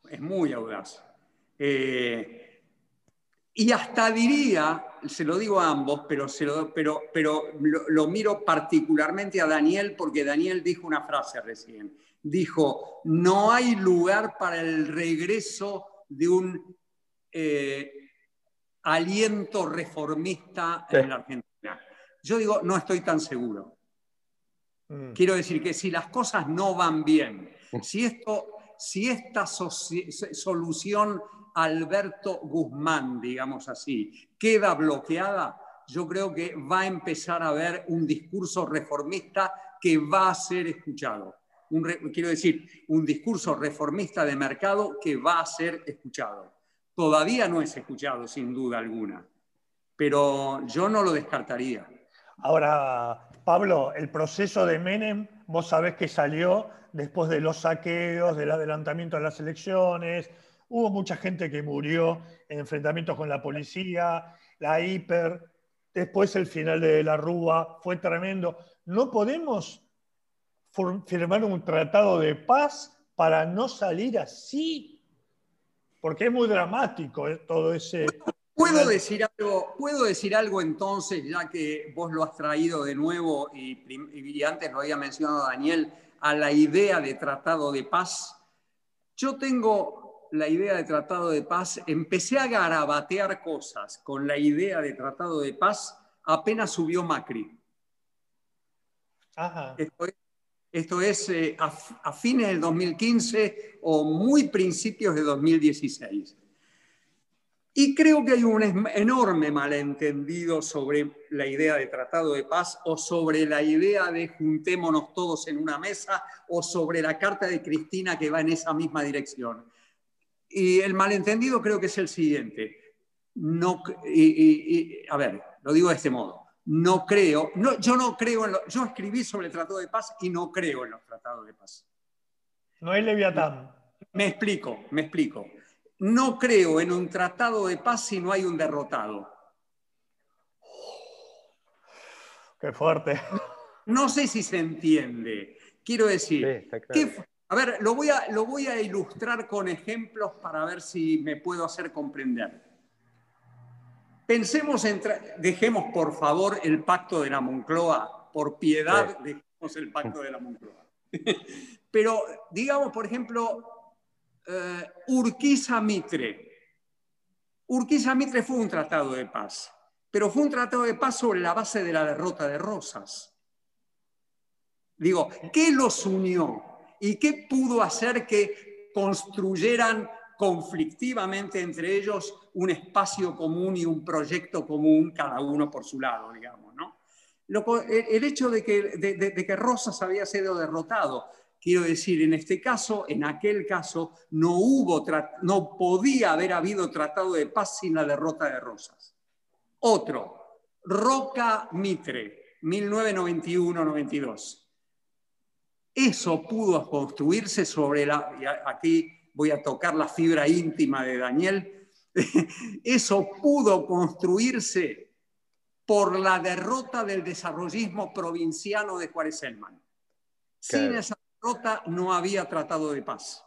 es muy audaz. Eh, y hasta diría, se lo digo a ambos, pero, se lo, pero, pero lo, miro particularmente a Daniel porque Daniel dijo una frase recién. Dijo, no hay lugar para el regreso de un eh, aliento reformista en la Argentina. Yo digo, no estoy tan seguro. Mm. Quiero decir que si las cosas no van bien, si, esto, si esta solución Alberto Guzmán, digamos así, queda bloqueada, yo creo que va a empezar a haber un discurso reformista que va a ser escuchado. quiero decir, un discurso reformista de mercado que va a ser escuchado. Todavía no es escuchado, sin duda alguna, pero yo no lo descartaría. Ahora, Pablo, el proceso de Menem, vos sabés que salió después de los saqueos, del adelantamiento de las elecciones, hubo mucha gente que murió en enfrentamientos con la policía, la hiper, después el final de la Rúa, fue tremendo. No podemos firmar un tratado de paz para no salir así, porque es muy dramático eh, todo ese ¿Puedo decir, algo, ¿Puedo decir algo entonces, ya que vos lo has traído de nuevo y, antes lo había mencionado Daniel, a la idea de tratado de paz? Yo tengo la idea de tratado de paz, empecé a garabatear cosas con la idea de tratado de paz apenas subió Macri. Esto es, eh, a, a fines del 2015 o muy principios de 2016. Y creo que hay un enorme malentendido sobre la idea de tratado de paz o sobre la idea de juntémonos todos en una mesa o sobre la carta de Cristina que va en esa misma dirección. Y el malentendido creo que es el siguiente. No, a ver, lo digo de este modo. No creo, no, yo no creo en lo, yo escribí sobre el tratado de paz y no creo en los tratados de paz. No hay Leviatán. Me explico, me explico no creo en un tratado de paz si no hay un derrotado. Qué fuerte. No sé si se entiende. Quiero decir, a ver, lo voy a, lo voy a ilustrar con ejemplos para ver si me puedo hacer comprender. Pensemos en, dejemos por favor el pacto de la Moncloa, por piedad dejemos el pacto de la Moncloa. Pero digamos, por ejemplo, uh, Urquiza Mitre. Urquiza Mitre fue un tratado de paz, pero fue un tratado de paz sobre la base de la derrota de Rosas. Digo, ¿qué los unió? ¿Y qué pudo hacer que construyeran conflictivamente entre ellos un espacio común y un proyecto común, cada uno por su lado, digamos, ¿no? el hecho de que, de que Rosas había sido derrotado Quiero decir, en este caso, en aquel caso, no, hubo, no podía haber habido tratado de paz sin la derrota de Rosas. Otro, Roca Mitre, 1991-92. Eso pudo construirse sobre la, aquí voy a tocar la fibra íntima de Daniel, eso pudo construirse por la derrota del desarrollismo provinciano de Juárez Selman. Sin esa no había tratado de paz.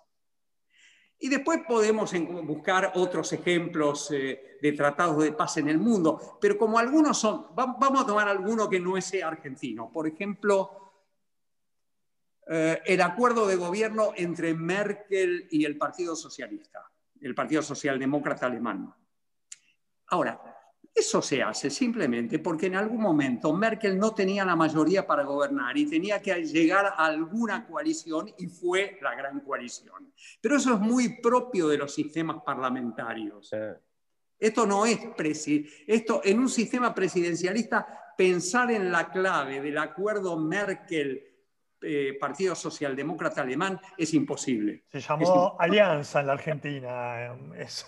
Y después podemos buscar otros ejemplos eh, de tratados de paz en el mundo, pero como algunos son, vamos a tomar alguno que no sea argentino. Por ejemplo, eh, el acuerdo de gobierno entre Merkel y el Partido Socialista, el Partido Socialdemócrata Alemán. Ahora, eso se hace simplemente porque en algún momento Merkel no tenía la mayoría para gobernar y tenía que llegar a alguna coalición y fue la gran coalición. Pero eso es muy propio de los sistemas parlamentarios. Esto no es esto en un sistema presidencialista pensar en la clave del acuerdo Merkel eh, Partido Socialdemócrata Alemán es imposible. Se llamó Alianza en la Argentina. Eh, eso.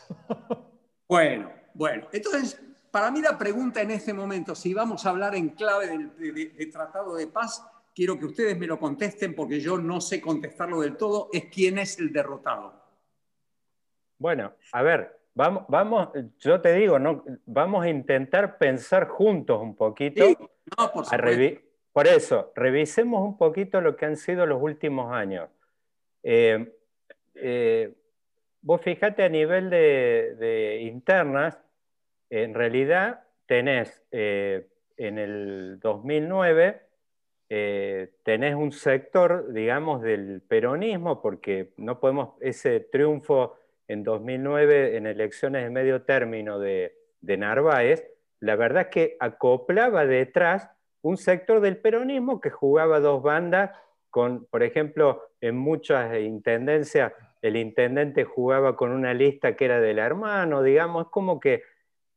Bueno, bueno. Entonces, para mí la pregunta en este momento, si vamos a hablar en clave de, tratado de paz, quiero que ustedes me lo contesten porque yo no sé contestarlo del todo, es quién es el derrotado. Bueno, a ver, vamos, vamos yo te digo, no, vamos a intentar pensar juntos un poquito. no, por, por, eso, revisemos un poquito lo que han sido los últimos años. Eh, eh, vos fijate a nivel de, internas, en realidad tenés eh, en el 2009, tenés un sector, digamos, del peronismo, porque no podemos, ese triunfo en 2009 en elecciones de medio término de, Narváez, la verdad es que acoplaba detrás un sector del peronismo que jugaba dos bandas, con, por ejemplo, en muchas intendencias el intendente jugaba con una lista que era del hermano, digamos, como que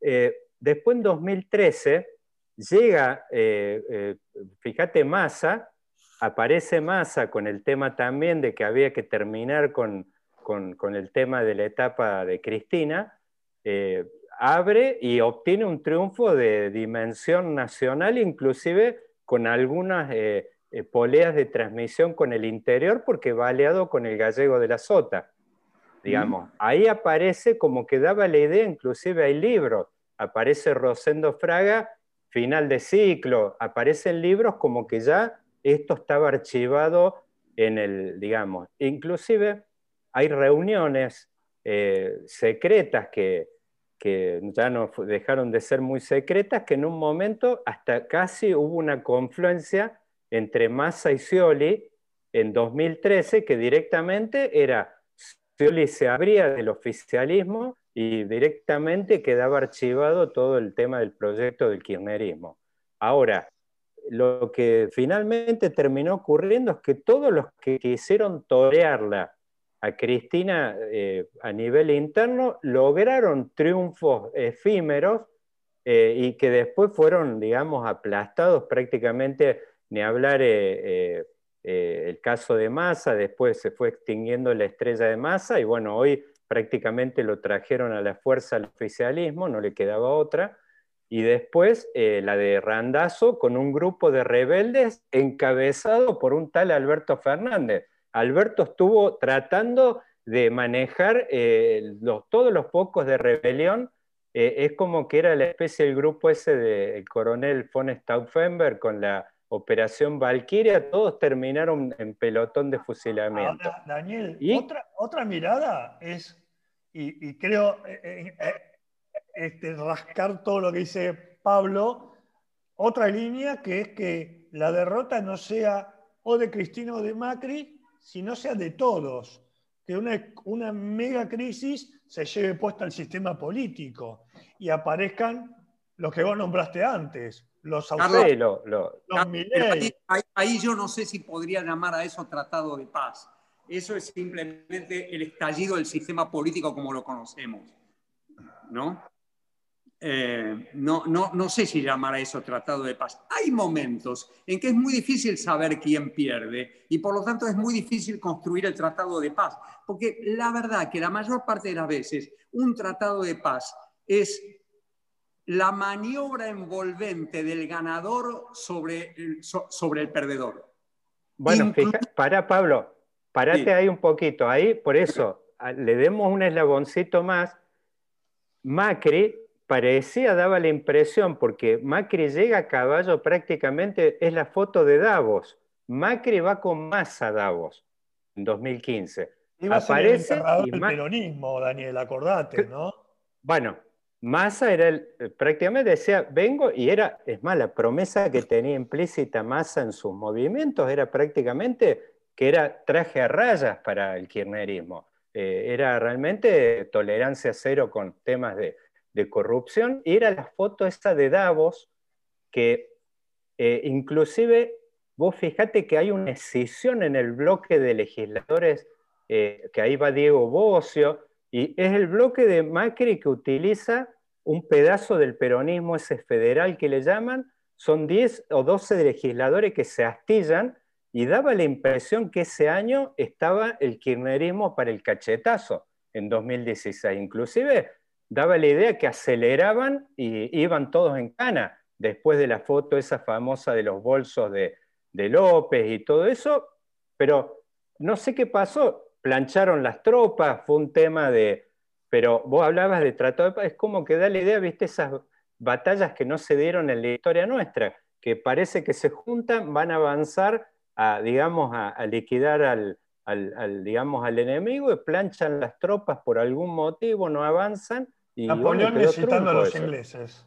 eh, después en 2013 llega, eh, eh, fíjate, Massa, aparece Massa con el tema también de que había que terminar con, con, el tema de la etapa de Cristina, abre y obtiene un triunfo de dimensión nacional, inclusive con algunas eh, poleas de transmisión con el interior, porque va aliado con el gallego de la Sota. Digamos, ahí aparece como que daba la idea, inclusive hay libros, aparece Rosendo Fraga, final de ciclo, aparecen libros como que ya esto estaba archivado en el, digamos, inclusive hay reuniones eh, secretas que, ya no dejaron de ser muy secretas, que en un momento hasta casi hubo una confluencia entre Massa y Scioli en 2013, que directamente era, Scioli se abría del oficialismo y directamente quedaba archivado todo el tema del proyecto del kirchnerismo. Ahora, lo que finalmente terminó ocurriendo es que todos los que quisieron torearla a Cristina eh, a nivel interno, lograron triunfos efímeros eh, y que después fueron, digamos, aplastados prácticamente, ni hablar eh, el caso de Massa, después se fue extinguiendo la estrella de Massa y bueno, hoy prácticamente lo trajeron a la fuerza al oficialismo, no le quedaba otra. Y después la de Randazo con un grupo de rebeldes encabezado por un tal Alberto Fernández Alberto estuvo tratando de manejar eh, todos los pocos de rebelión. Eh, es como que era la especie del grupo ese del coronel von Stauffenberg con la operación Valkyria, todos terminaron en pelotón de fusilamiento. Daniel, otra, mirada es, y, creo eh, este, rascar todo lo que dice Pablo, otra línea que es que la derrota no sea o de Cristina o de Macri, si no sea de todos, que una, una mega crisis se lleve puesta al sistema político y aparezcan los que vos nombraste antes, los autores, ahí, yo no sé si podría llamar a eso tratado de paz. Eso es simplemente el estallido del sistema político como lo conocemos. ¿No? Eh, no, no, no sé si llamar a eso tratado de paz. Hay momentos en que es muy difícil saber quién pierde y por lo tanto es muy difícil construir el tratado de paz, porque la verdad que la mayor parte de las veces un tratado de paz es la maniobra envolvente del ganador sobre el, sobre el perdedor. Bueno, para Pablo, parate ahí un poquito, ahí por eso le demos un eslaboncito más. Macri parecía, daba la impresión, porque Macri llega a caballo prácticamente, es la foto de Davos. Macri va con Massa a Davos en 2015. Aparece el, el peronismo, Daniel, acordate, ¿no? Bueno, Massa era el, eh, prácticamente decía, vengo, y era, es más, la promesa que tenía implícita Massa en sus movimientos era prácticamente que era traje a rayas para el kirchnerismo. Eh, era realmente tolerancia cero con temas de, corrupción, y era la foto esta de Davos, que eh, inclusive vos fijate que hay una escisión en el bloque de legisladores, que ahí va Diego Bocio, y es el bloque de Macri que utiliza un pedazo del peronismo ese federal que le llaman, son 10 o 12 legisladores que se astillan y daba la impresión que ese año estaba el kirchnerismo para el cachetazo en 2016. Inclusive daba la idea que aceleraban y iban todos en cana después de la foto esa famosa de los bolsos de, de López y todo eso, pero no sé qué pasó, plancharon las tropas, fue un tema de, pero vos hablabas de tratado de paz, es como que da la idea, viste, esas batallas que no se dieron en la historia nuestra, que parece que se juntan, van a avanzar a, digamos, a, liquidar al, digamos, al enemigo y planchan las tropas por algún motivo, no avanzan. Y, Napoleón necesitando a los ingleses.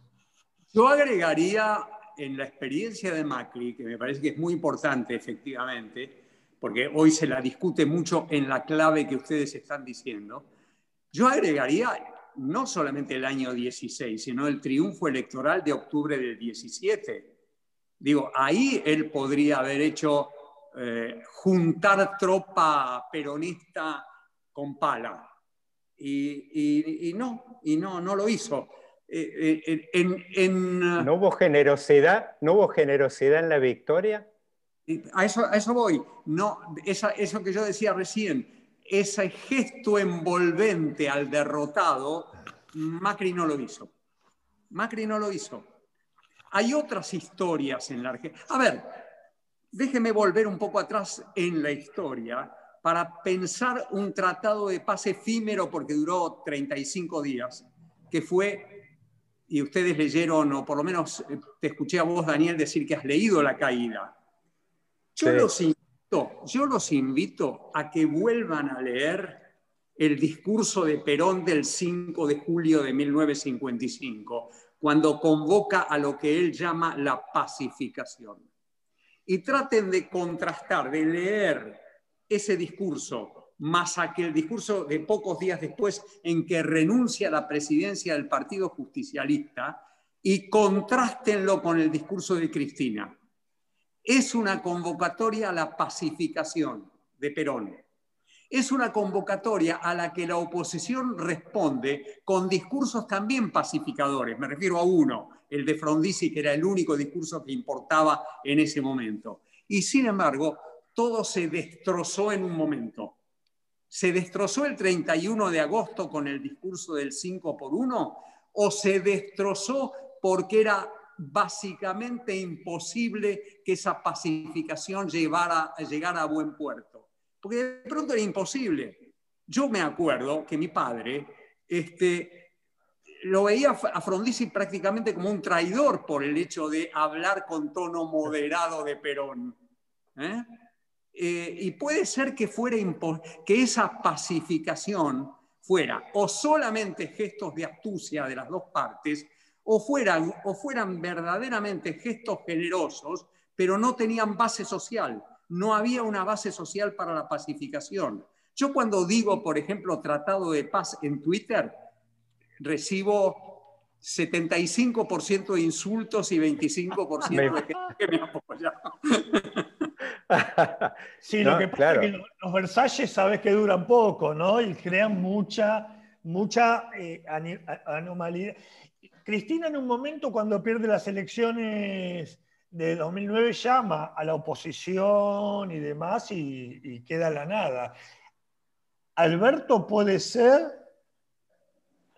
Yo agregaría en la experiencia de Macri, que me parece que es muy importante efectivamente, porque hoy se la discute mucho en la clave que ustedes están diciendo, yo agregaría no solamente el año 16, sino el triunfo electoral de octubre del 17. Digo, ahí él podría haber hecho eh, juntar tropa peronista con pala. Y, no, y no, no lo hizo. Eh, eh, ¿No, hubo generosidad, ¿No hubo generosidad en la victoria? A eso, a eso voy. No, eso que yo decía recién, ese gesto envolvente al derrotado, Macri no lo hizo. Macri no lo hizo. Hay otras historias en la Argentina. A ver, déjeme volver un poco atrás en la historia para pensar un tratado de paz efímero porque duró 35 días, que fue, y ustedes leyeron, o por lo menos eh, te escuché a vos, Daniel, decir que has leído La Caída. Yo, los yo los invito a que vuelvan a leer el discurso de Perón del 5 de julio de 1955, cuando convoca a lo que él llama la pacificación. Y traten de contrastar, de leer ese discurso más aquel discurso de pocos días después en que renuncia a la presidencia del Partido Justicialista y contrástenlo con el discurso de Cristina es una convocatoria a la pacificación de Perón. Es una convocatoria a la que la oposición responde con discursos también pacificadores. Me refiero a uno, el de Frondizi, que era el único discurso que importaba en ese momento. Y sin embargo, todo se destrozó en un momento. ¿Se destrozó el 31 de agosto con el discurso del 5 por 1 o se destrozó porque era básicamente imposible que esa pacificación llevara, llegara a buen puerto. Porque de pronto era imposible. Yo me acuerdo que mi padre este, lo veía a Frondizi prácticamente como un traidor por el hecho de hablar con tono moderado de Perón. ¿eh? Eh, y puede ser que, fuera que esa pacificación fuera o solamente gestos de astucia de las dos partes, o fueran, o fueran verdaderamente gestos generosos, pero no tenían base social. No había una base social para la pacificación. Yo cuando digo, por ejemplo, tratado de paz en Twitter, recibo 75% de insultos y 25% de gente que me apoya. Sí, lo que pasa es que los Versalles sabes que duran poco, ¿no? Y crean mucha, mucha eh, anomalía. Cristina en un momento cuando pierde las elecciones de 2009 llama a la oposición y demás y, queda la nada. ¿Alberto puede ser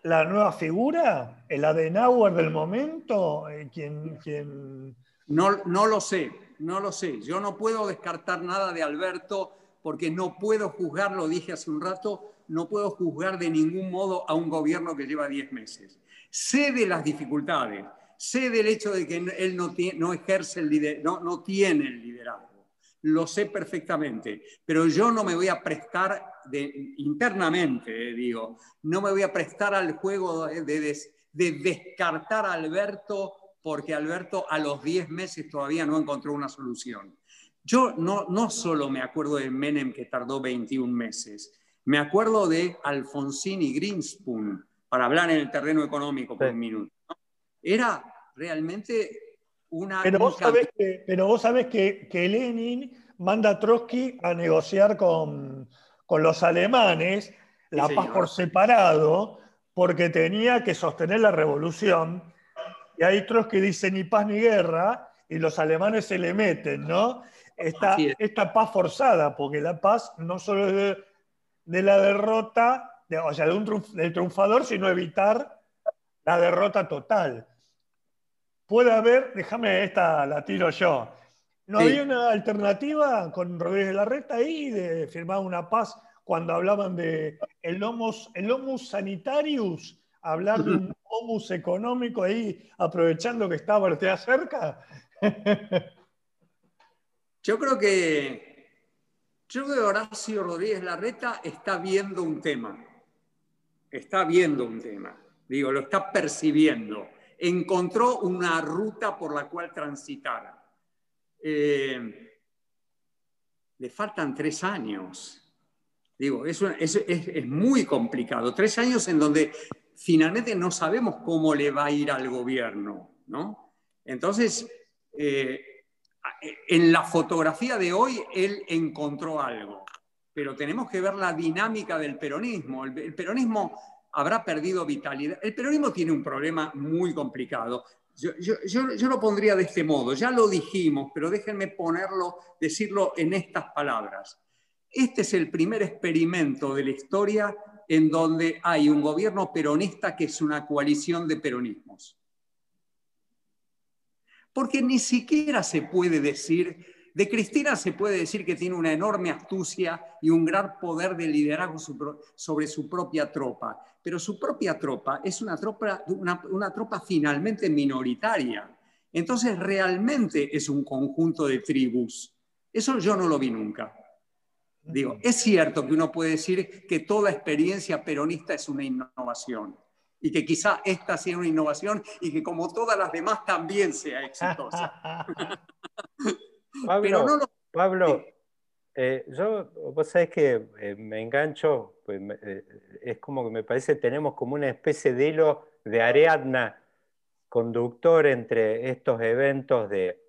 la nueva figura? ¿El Adenauer del momento? Eh, ¿Quién, No, no lo sé, no lo sé. Yo no puedo descartar nada de Alberto porque no puedo juzgar, lo dije hace un rato, no puedo juzgar de ningún modo a un gobierno que lleva 10 meses. Sé de las dificultades, sé del hecho de que él no, tiene, ejerce el no, tiene el liderazgo, lo sé perfectamente, pero yo no me voy a prestar internamente, eh, digo, no me voy a prestar al juego de, de, descartar a Alberto porque Alberto a los 10 meses todavía no encontró una solución. Yo no, no solo me acuerdo de Menem que tardó 21 meses, me acuerdo de Alfonsín y Greenspoon, para hablar en el terreno económico por un minuto. Era realmente una... Pero vos sabés que, pero vos sabés que, que Lenin manda a Trotsky a negociar con, con los alemanes la paz por separado, porque tenía que sostener la revolución. Y hay otros que dicen ni paz ni guerra, y los alemanes se le meten, ¿no? Esta, esta paz forzada, porque la paz no solo es de, la derrota, o sea, de un del triunfador, sino evitar la derrota total. Puede haber, déjame esta, la tiro yo. ¿No había una alternativa con Rodríguez de la ahí de firmar una paz cuando hablaban de el homus, el homus sanitarius? Hablar de un homus económico ahí, aprovechando que estaba cerca. Yo creo que yo creo que Horacio Rodríguez Larreta está viendo un tema. Está viendo un tema. Digo, lo está percibiendo. Encontró una ruta por la cual transitar. Eh, le faltan tres años. Digo, es, muy complicado. Tres años en donde finalmente no sabemos cómo le va a ir al gobierno, ¿no? Entonces, eh, en la fotografía de hoy él encontró algo, pero tenemos que ver la dinámica del peronismo. El, peronismo habrá perdido vitalidad. El peronismo tiene un problema muy complicado. Yo, yo, lo pondría de este modo, ya lo dijimos, pero déjenme ponerlo, decirlo en estas palabras. Este es el primer experimento de la historia en donde hay un gobierno peronista que es una coalición de peronismos. Porque ni siquiera se puede decir, de Cristina se puede decir que tiene una enorme astucia y un gran poder de liderazgo sobre su propia tropa, pero su propia tropa es una tropa, una, tropa finalmente minoritaria. Entonces realmente es un conjunto de tribus. Eso yo no lo vi nunca. Digo, es cierto que uno puede decir que toda experiencia peronista es una innovación y que quizá esta sea una innovación y que como todas las demás también sea exitosa. Pablo, Pablo eh, yo, vos sabés que eh, me engancho, pues, eh, es como que me parece tenemos como una especie de hilo de Ariadna conductor entre estos eventos de,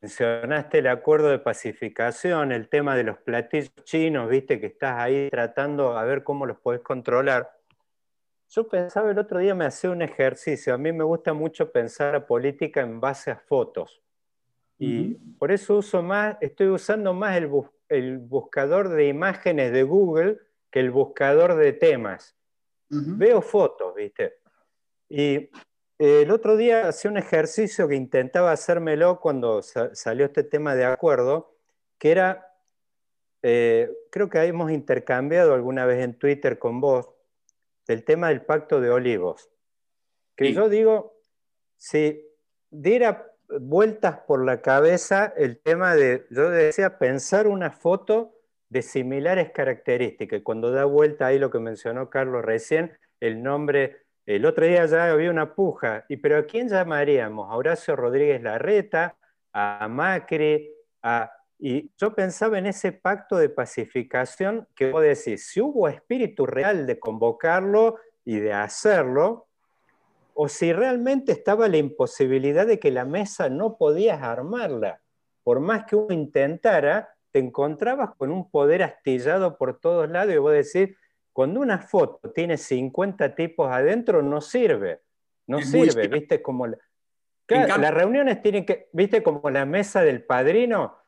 mencionaste el acuerdo de pacificación, el tema de los platillos chinos, viste que estás ahí tratando a ver cómo los podés controlar. Yo pensaba el otro día, me hacía un ejercicio. A mí me gusta mucho pensar a política en base a fotos. Y por eso uso más, estoy usando más el, buscador de imágenes de Google que el buscador de temas. Veo fotos, ¿viste? Y el otro día hacía un ejercicio que intentaba hacérmelo cuando salió este tema de acuerdo, que era, eh, creo que hemos intercambiado alguna vez en Twitter con vos, del tema del pacto de olivos. Que yo digo, si diera vueltas por la cabeza el tema de, yo decía, pensar una foto de similares características. Cuando da vuelta ahí lo que mencionó Carlos recién, el nombre, el otro día ya había una puja, y pero ¿a quién llamaríamos? ¿A Horacio Rodríguez Larreta? ¿A Macri? ¿A y yo pensaba en ese pacto de pacificación que vos decís, si hubo espíritu real de convocarlo y de hacerlo, o si realmente estaba la imposibilidad de que la mesa no podías armarla. Por más que uno intentara, te encontrabas con un poder astillado por todos lados y vos decís, cuando una foto tiene 50 tipos adentro, no sirve. No sirve, viste, como... las reuniones tienen que, viste, como la mesa del padrino,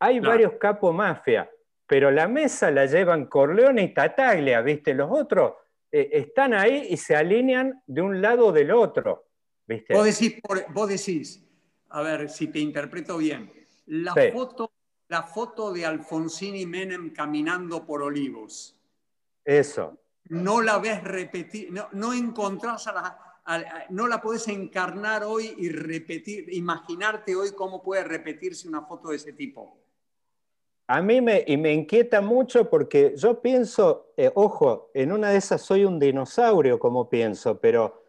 hay varios capos mafia, pero la mesa la llevan Corleone y Tataglia, ¿viste? Los otros eh, están ahí y se alinean de un lado o del otro, ¿viste? Vos decís, vos decís, a ver si te interpreto bien, la, foto, la foto de Alfonsín y Menem caminando por Olivos. Eso. No la ves repetir, no, no encontrás a la no la puedes encarnar hoy y repetir, imaginarte hoy cómo puede repetirse una foto de ese tipo. A mí me, y me inquieta mucho porque yo pienso, eh, ojo, en una de esas soy un dinosaurio como pienso, pero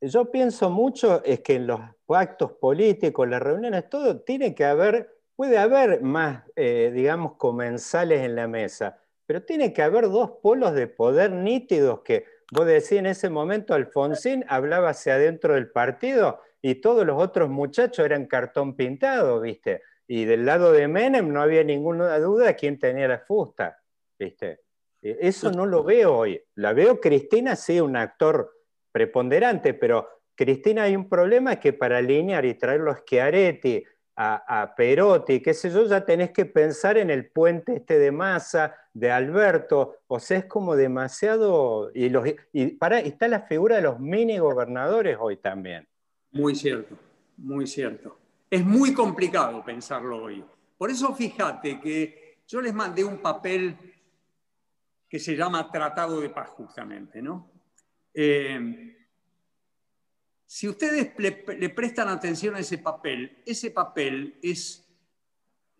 yo pienso mucho es que en los actos políticos, las reuniones, todo tiene que haber, puede haber más, eh, digamos, comensales en la mesa, pero tiene que haber dos polos de poder nítidos que, vos decís en ese momento, Alfonsín hablaba hacia adentro del partido y todos los otros muchachos eran cartón pintado, ¿viste? Y del lado de Menem no había ninguna duda de quién tenía la fusta, ¿viste? Eh, eso no lo veo hoy. La veo Cristina, sí, un actor preponderante, pero Cristina hay un problema que para alinear y traerlo a Schiaretti, a, Perotti, qué sé yo, ya tenés que pensar en el puente este de Massa, de Alberto, o sea, es como demasiado... Y, los, y para, está la figura de los mini gobernadores hoy también. Muy cierto, muy cierto. Es muy complicado pensarlo hoy. Por eso fíjate que yo les mandé un papel que se llama Tratado de Paz justamente, ¿no? Eh, si ustedes le, prestan atención a ese papel, ese papel es,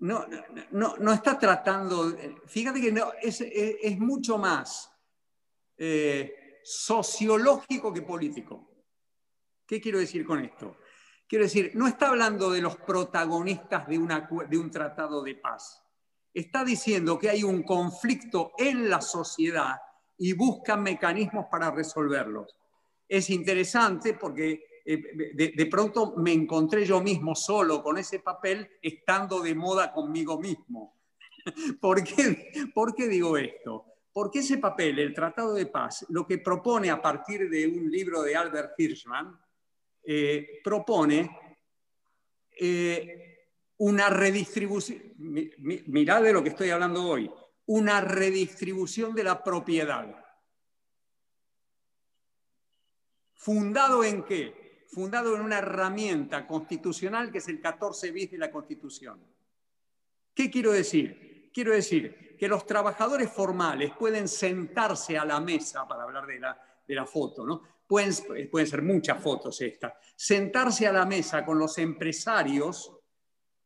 no, no, está tratando, fíjate que no, es, mucho más eh, sociológico que político. ¿Qué quiero decir con esto? Quiero decir, no está hablando de los protagonistas de, un tratado de paz. Está diciendo que hay un conflicto en la sociedad y buscan mecanismos para resolverlos es interesante porque eh, de, pronto me encontré yo mismo solo con ese papel estando de moda conmigo mismo. ¿Por qué, ¿Por qué digo esto? Porque ese papel, el Tratado de Paz, lo que propone a partir de un libro de Albert Hirschman, eh, propone eh, una redistribución, mirad de lo que estoy hablando hoy, una redistribución de la propiedad ¿Fundado en qué? Fundado en una herramienta constitucional que es el 14 bis de la Constitución. ¿Qué quiero decir? Quiero decir que los trabajadores formales pueden sentarse a la mesa, para hablar de la, de la foto, ¿no? Pueden, pueden ser muchas fotos estas, sentarse a la mesa con los empresarios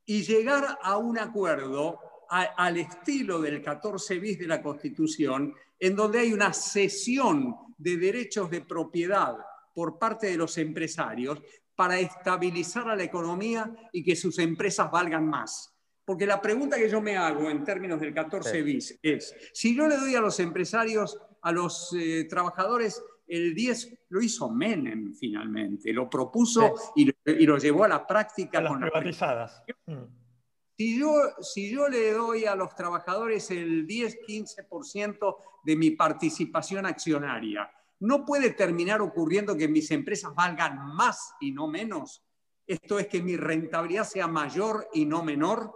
y llegar a un acuerdo al estilo del 14 bis de la Constitución, en donde hay una cesión de derechos de propiedad por parte de los empresarios para estabilizar a la economía y que sus empresas valgan más. Porque la pregunta que yo me hago en términos del 14 bis es, si yo le doy a los empresarios, a los eh, trabajadores, el 10 lo hizo Menem finalmente, lo propuso y, lo, llevó a la práctica. las privatizadas. Mm. Si yo, si yo le doy a los trabajadores el 10-15% de mi participación accionaria, no puede terminar ocurriendo que mis empresas valgan más y no menos. Esto es que mi rentabilidad sea mayor y no menor.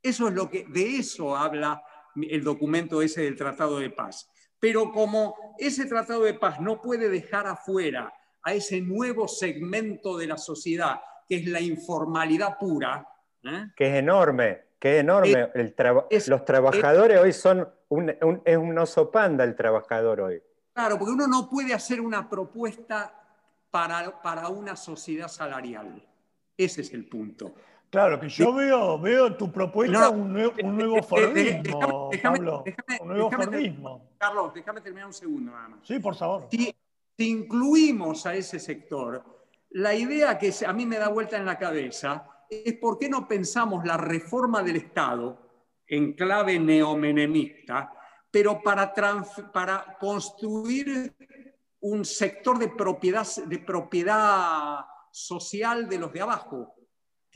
Eso es lo que, de eso habla el documento ese del Tratado de Paz. Pero como ese Tratado de Paz no puede dejar afuera a ese nuevo segmento de la sociedad, que es la informalidad pura. ¿eh? Que es enorme, que es enorme. los trabajadores hoy son es un oso panda el trabajador hoy. Claro, porque uno no puede hacer una propuesta para, para una sociedad salarial. Ese es el punto. Claro, que yo veo, veo tu propuesta un, nuevo, un nuevo Fordismo, Pablo. un nuevo Fordismo. Carlos, déjame terminar un segundo nada más. Sí, por favor. Si, incluimos a ese sector, la idea que a mí me da vuelta en la cabeza es por qué no pensamos la reforma del Estado en clave neomenemista pero para, para construir un sector de propiedad, de propiedad social de los de abajo.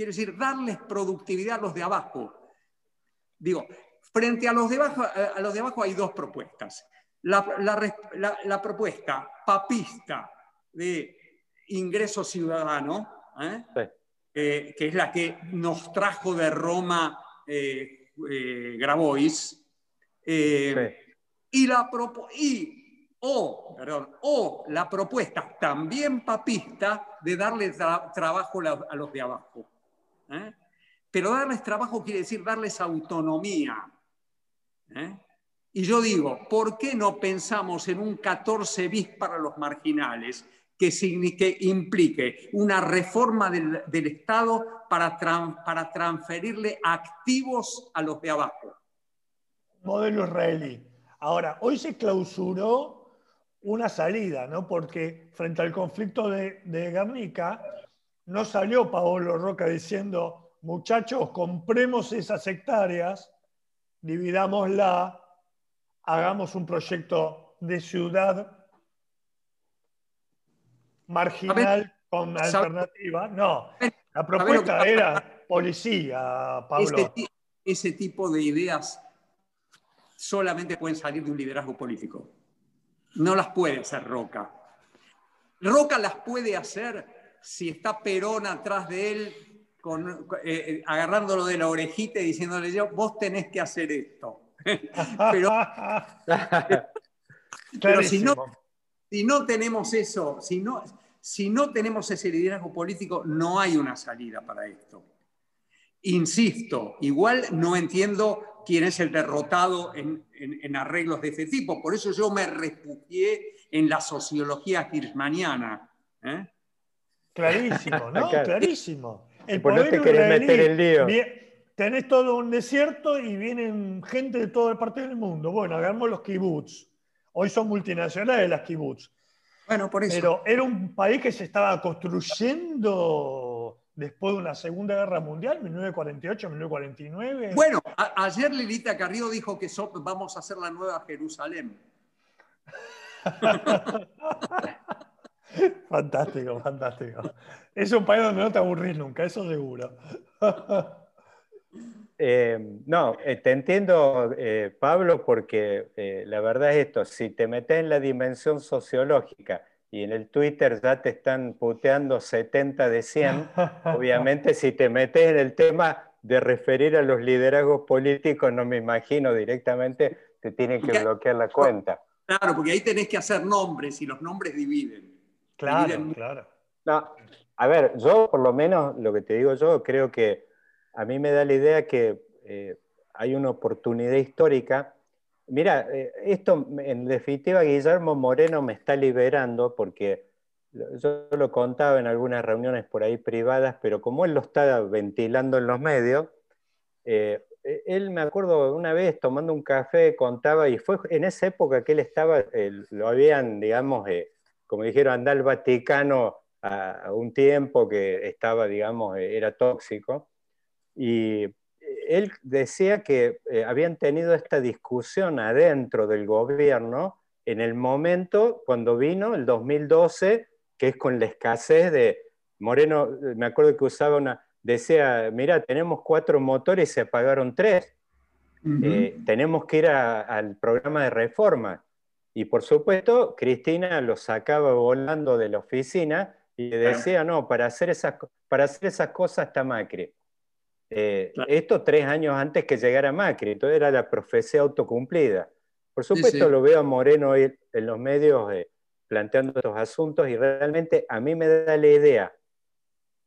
Quiere decir, darles productividad a los de abajo. Digo, frente a los de abajo, a los de abajo hay dos propuestas. La, la, propuesta papista de ingreso ciudadano, ¿eh? Eh, que es la que nos trajo de Roma eh, Grabois, y, la y, o, perdón, o la propuesta también papista de darle trabajo a los de abajo. ¿Eh? Pero darles trabajo quiere decir darles autonomía. ¿eh? Y yo digo, ¿por qué no pensamos en un 14 bis para los marginales que, que implique una reforma del, Estado para, para transferirle activos a los de abajo? modelo israelí. Ahora, hoy se clausuró una salida, ¿no? Porque frente al conflicto de, de Guernica, no salió Paolo Roca diciendo, muchachos, compremos esas hectáreas, dividámosla, hagamos un proyecto de ciudad marginal con alternativa. No, la propuesta era policía, Pablo. ese tipo de ideas solamente pueden salir de un liderazgo político. No las puede hacer Roca. Roca las puede hacer si está Perón atrás de él, con, eh, agarrándolo de la orejita y diciéndole yo, vos tenés que hacer esto. pero, pero si, no, si no tenemos eso, si no, si no tenemos ese liderazgo político, no hay una salida para esto. Insisto, igual no entiendo quién es el derrotado en, arreglos de ese tipo. Por eso yo me refugié en la sociología kirchmaniana. ¿eh? Clarísimo, ¿no? Clarísimo. El no te querés meter el lío. Tenés todo un desierto y vienen gente de toda parte del mundo. Bueno, hagamos los kibbutz. Hoy son multinacionales las kibbutz. Bueno, por eso. Pero era un país que se estaba construyendo después de una Segunda Guerra Mundial, 1948, 1949. Bueno, ayer Lilita Carrillo dijo que vamos a hacer la nueva Jerusalén. fantástico, fantástico. Es un país donde no te aburrís nunca, eso seguro. Eh, no, eh, te entiendo, eh, Pablo, porque la verdad es esto, si te metes en la dimensión sociológica y en el Twitter ya te están puteando 70 de 100, obviamente si te metes en el tema de referir a los liderazgos políticos, no me imagino directamente, te tienen que bloquear la cuenta. Claro, porque ahí tenés que hacer nombres y los nombres dividen. Claro, claro. No, a ver, yo por lo menos lo que te digo yo, creo que a mí me da la idea que eh, hay una oportunidad histórica Mira, eh, esto en definitiva Guillermo Moreno me está liberando porque yo lo contaba en algunas reuniones por ahí privadas, pero como él lo está ventilando en los medios, eh, e, él me acuerdo una vez tomando un café, contaba, y fue en esa época que él estaba, lo habían, digamos, eh, como dijeron, andar al Vaticano a, un tiempo que estaba, digamos, era tóxico, y él decía que eh, habían tenido esta discusión adentro del gobierno en el momento cuando vino el 2012, que es con la escasez de Moreno, me acuerdo que usaba una, decía, mira, tenemos cuatro motores y se apagaron tres. Eh, tenemos que ir al programa de reforma. Y por supuesto, Cristina lo sacaba volando de la oficina y decía, no, para hacer, esas, para hacer esas cosas está Macri. Eh, esto tres años antes que llegara Macri, entonces era la profecía autocumplida. Por supuesto lo veo a Moreno hoy en los medios eh, planteando estos asuntos y realmente a mí me da la idea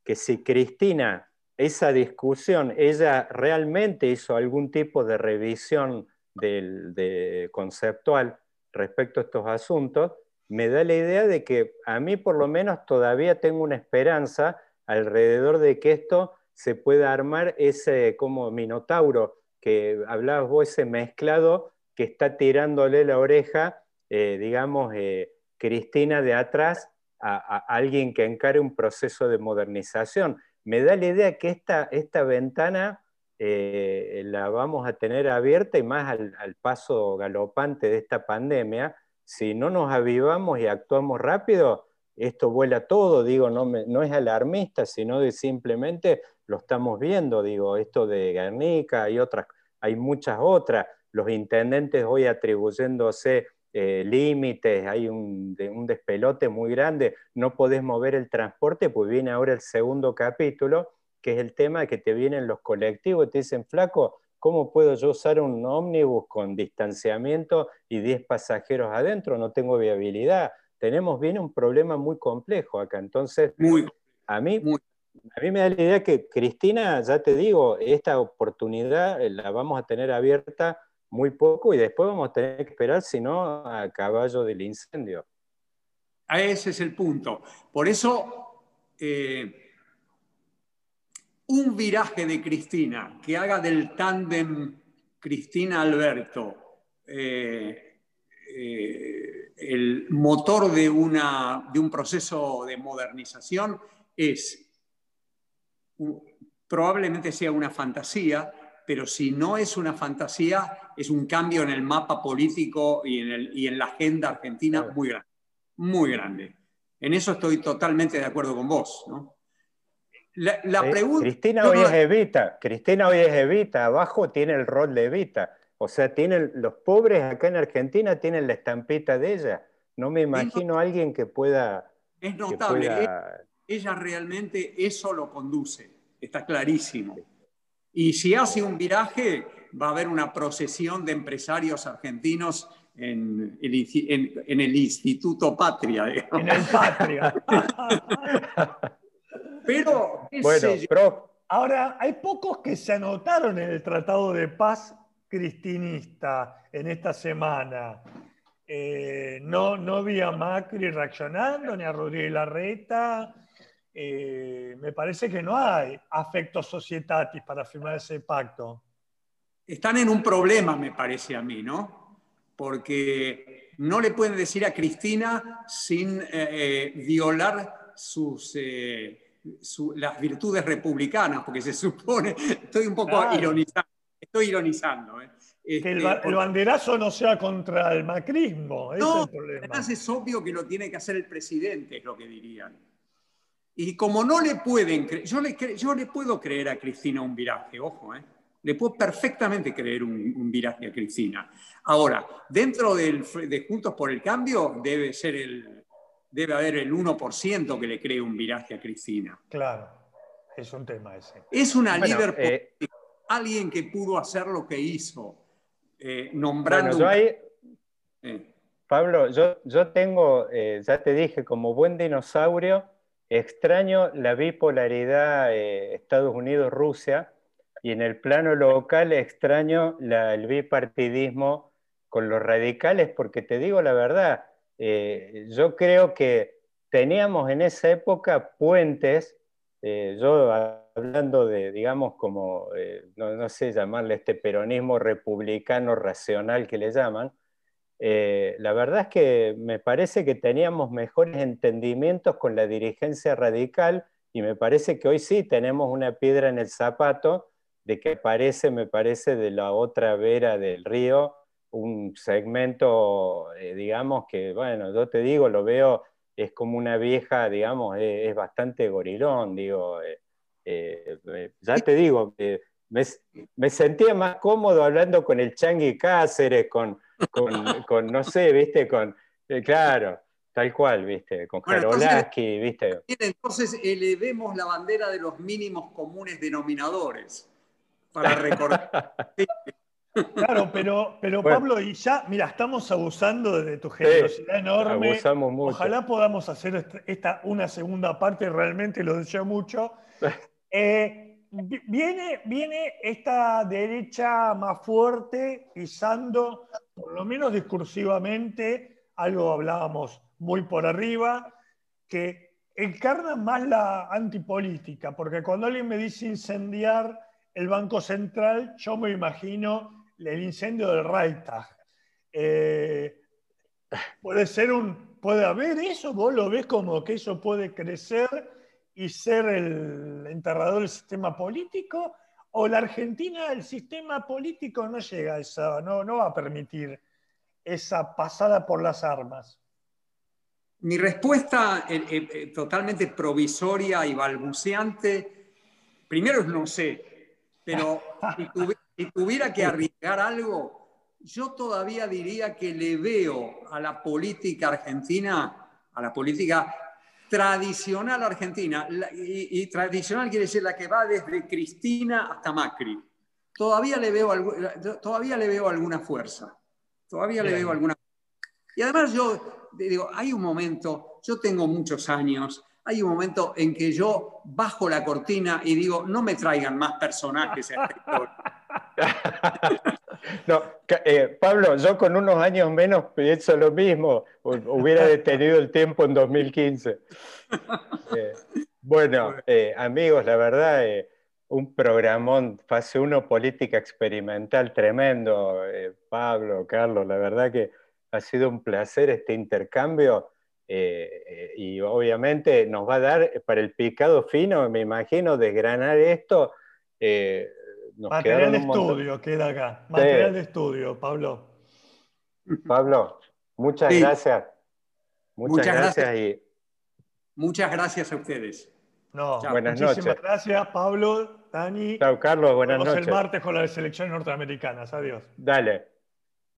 que si Cristina, esa discusión, ella realmente hizo algún tipo de revisión de conceptual respecto a estos asuntos, me da la idea de que a mí por lo menos todavía tengo una esperanza alrededor de que esto se puede armar ese como minotauro que hablabas vos, ese mezclado que está tirándole la oreja, eh, digamos, eh, Cristina de atrás a, alguien que encare un proceso de modernización. Me da la idea que esta, esta ventana eh, la vamos a tener abierta y más al, paso galopante de esta pandemia. Si no nos avivamos y actuamos rápido, esto vuela todo, digo, no, no es alarmista, sino de simplemente lo estamos viendo, digo, esto de Guernica y otras, hay muchas otras, los intendentes hoy atribuyéndose eh, límites, hay un, un, despelote muy grande, no podés mover el transporte, pues viene ahora el segundo capítulo, que es el tema de que te vienen los colectivos y te dicen, flaco, ¿cómo puedo yo usar un ómnibus con distanciamiento y 10 pasajeros adentro? No tengo viabilidad. Tenemos bien un problema muy complejo acá. Entonces, muy, a mí a mí me da la idea que Cristina, ya te digo, esta oportunidad eh, la vamos a tener abierta muy poco y después vamos a tener que esperar, si no, a caballo del incendio. Ese es el punto. Por eso, eh, un viraje de Cristina que haga del tándem Cristina-Alberto eh, el motor de, una, de un proceso de modernización es probablemente sea una fantasía, pero si no es una fantasía, es un cambio en el mapa político y en, el, y en la agenda argentina muy grande, muy grande. En eso estoy totalmente de acuerdo con vos. La, pregunta, Cristina hoy es Evita, Cristina hoy es Evita, abajo tiene el rol de Evita. O sea, tienen, los pobres acá en Argentina tienen la estampita de ella. No me imagino a alguien que pueda... Es notable. Ella realmente eso lo conduce, está clarísimo. Y si hace un viraje, va a haber una procesión de empresarios argentinos en el, Instituto Patria. En el Patria. Pero, bueno, ahora, hay pocos que se anotaron en el Tratado de Paz cristinista en esta semana. Eh, no, no vi a Macri reaccionando, ni a Rodríguez Larreta. Eh, me parece que no hay afectos societatis para firmar ese pacto. Están en un problema, me parece a mí, ¿no? Porque no le pueden decir a Cristina sin eh, violar sus, las virtudes republicanas, porque se supone, estoy un poco ironizando, estoy ironizando. ¿eh? que el, este, banderazo no sea contra el macrismo, no, es el problema. Además es obvio que lo tiene que hacer el presidente, es lo que dirían. Y como no le pueden creer, yo le, yo le puedo creer a Cristina un viraje, ojo, ¿eh? le puedo perfectamente creer un, viraje a Cristina. Ahora, dentro del, de Juntos por el Cambio debe ser el, debe haber el 1% que le cree un viraje a Cristina. Claro, es un tema ese. Es una líder eh, alguien que pudo hacer lo que hizo, eh, nombrando... Pablo, yo, yo tengo, eh, ya te dije, como buen dinosaurio, extraño la bipolaridad eh, Estados Unidos-Rusia y en el plano local extraño el bipartidismo con los radicales, porque te digo la verdad, yo creo que teníamos en esa época puentes, yo hablando de, digamos, como, eh, no, sé llamarle este peronismo republicano racional que le llaman, eh, la verdad es que me parece que teníamos mejores entendimientos con la dirigencia radical y me parece que hoy sí tenemos una piedra en el zapato de que aparece, me parece, de la otra vera del río, un segmento, eh, digamos, que, bueno, yo te digo, lo veo, es como una vieja, digamos, es, es bastante gorilón, digo, eh, eh, ya te digo, me, sentía más cómodo hablando con el Changi Cáceres, con, con, no sé, viste, con, claro, tal cual, viste, con bueno, viste. Entonces elevemos la bandera de los mínimos comunes denominadores para recordar. Claro, pero, pero Pablo, y ya, mira, estamos abusando de tu generosidad enorme. Abusamos mucho. Ojalá podamos hacer esta, una segunda parte, realmente lo deseo mucho. Eh, viene, viene esta derecha más fuerte pisando, por lo menos discursivamente, algo hablábamos muy por arriba, que encarna más la antipolítica, porque cuando alguien me dice incendiar el Banco Central, yo me imagino el incendio del Reichstag. Eh, puede ser un, puede haber eso, vos lo ves como que eso puede crecer y ser el enterrador del sistema político? ¿O la Argentina, el sistema político no llega a esa, no, no va a permitir esa pasada por las armas? Mi respuesta eh, eh, eh, totalmente provisoria y balbuceante, primero no sé, pero si tuviera que arriesgar algo, yo todavía diría que le veo a la política argentina, a la política tradicional argentina, y, tradicional quiere decir la que va desde Cristina hasta Macri, todavía le veo, todavía le veo alguna fuerza. Todavía le veo alguna. Y además yo digo, hay un momento, yo tengo muchos años, hay un momento en que yo bajo la cortina y digo, no me traigan más personajes a No, eh, Pablo, yo con unos años menos pienso lo mismo, hubiera detenido el tiempo en 2015. Eh, bueno, eh, amigos, la verdad, un programón, fase 1 política experimental tremendo, Pablo, Carlos, la verdad que ha sido un placer este intercambio y obviamente nos va a dar para el picado fino, me imagino, desgranar esto Material de estudio queda acá. Material de estudio, Pablo. Pablo, muchas gracias. Muchas, gracias. y... Muchas gracias a ustedes. No, Buenas muchísimas noches. gracias, Pablo, Dani. Chao, Carlos, buenas Nos vemos noches. el martes con las selecciones norteamericanas. Adiós. Dale.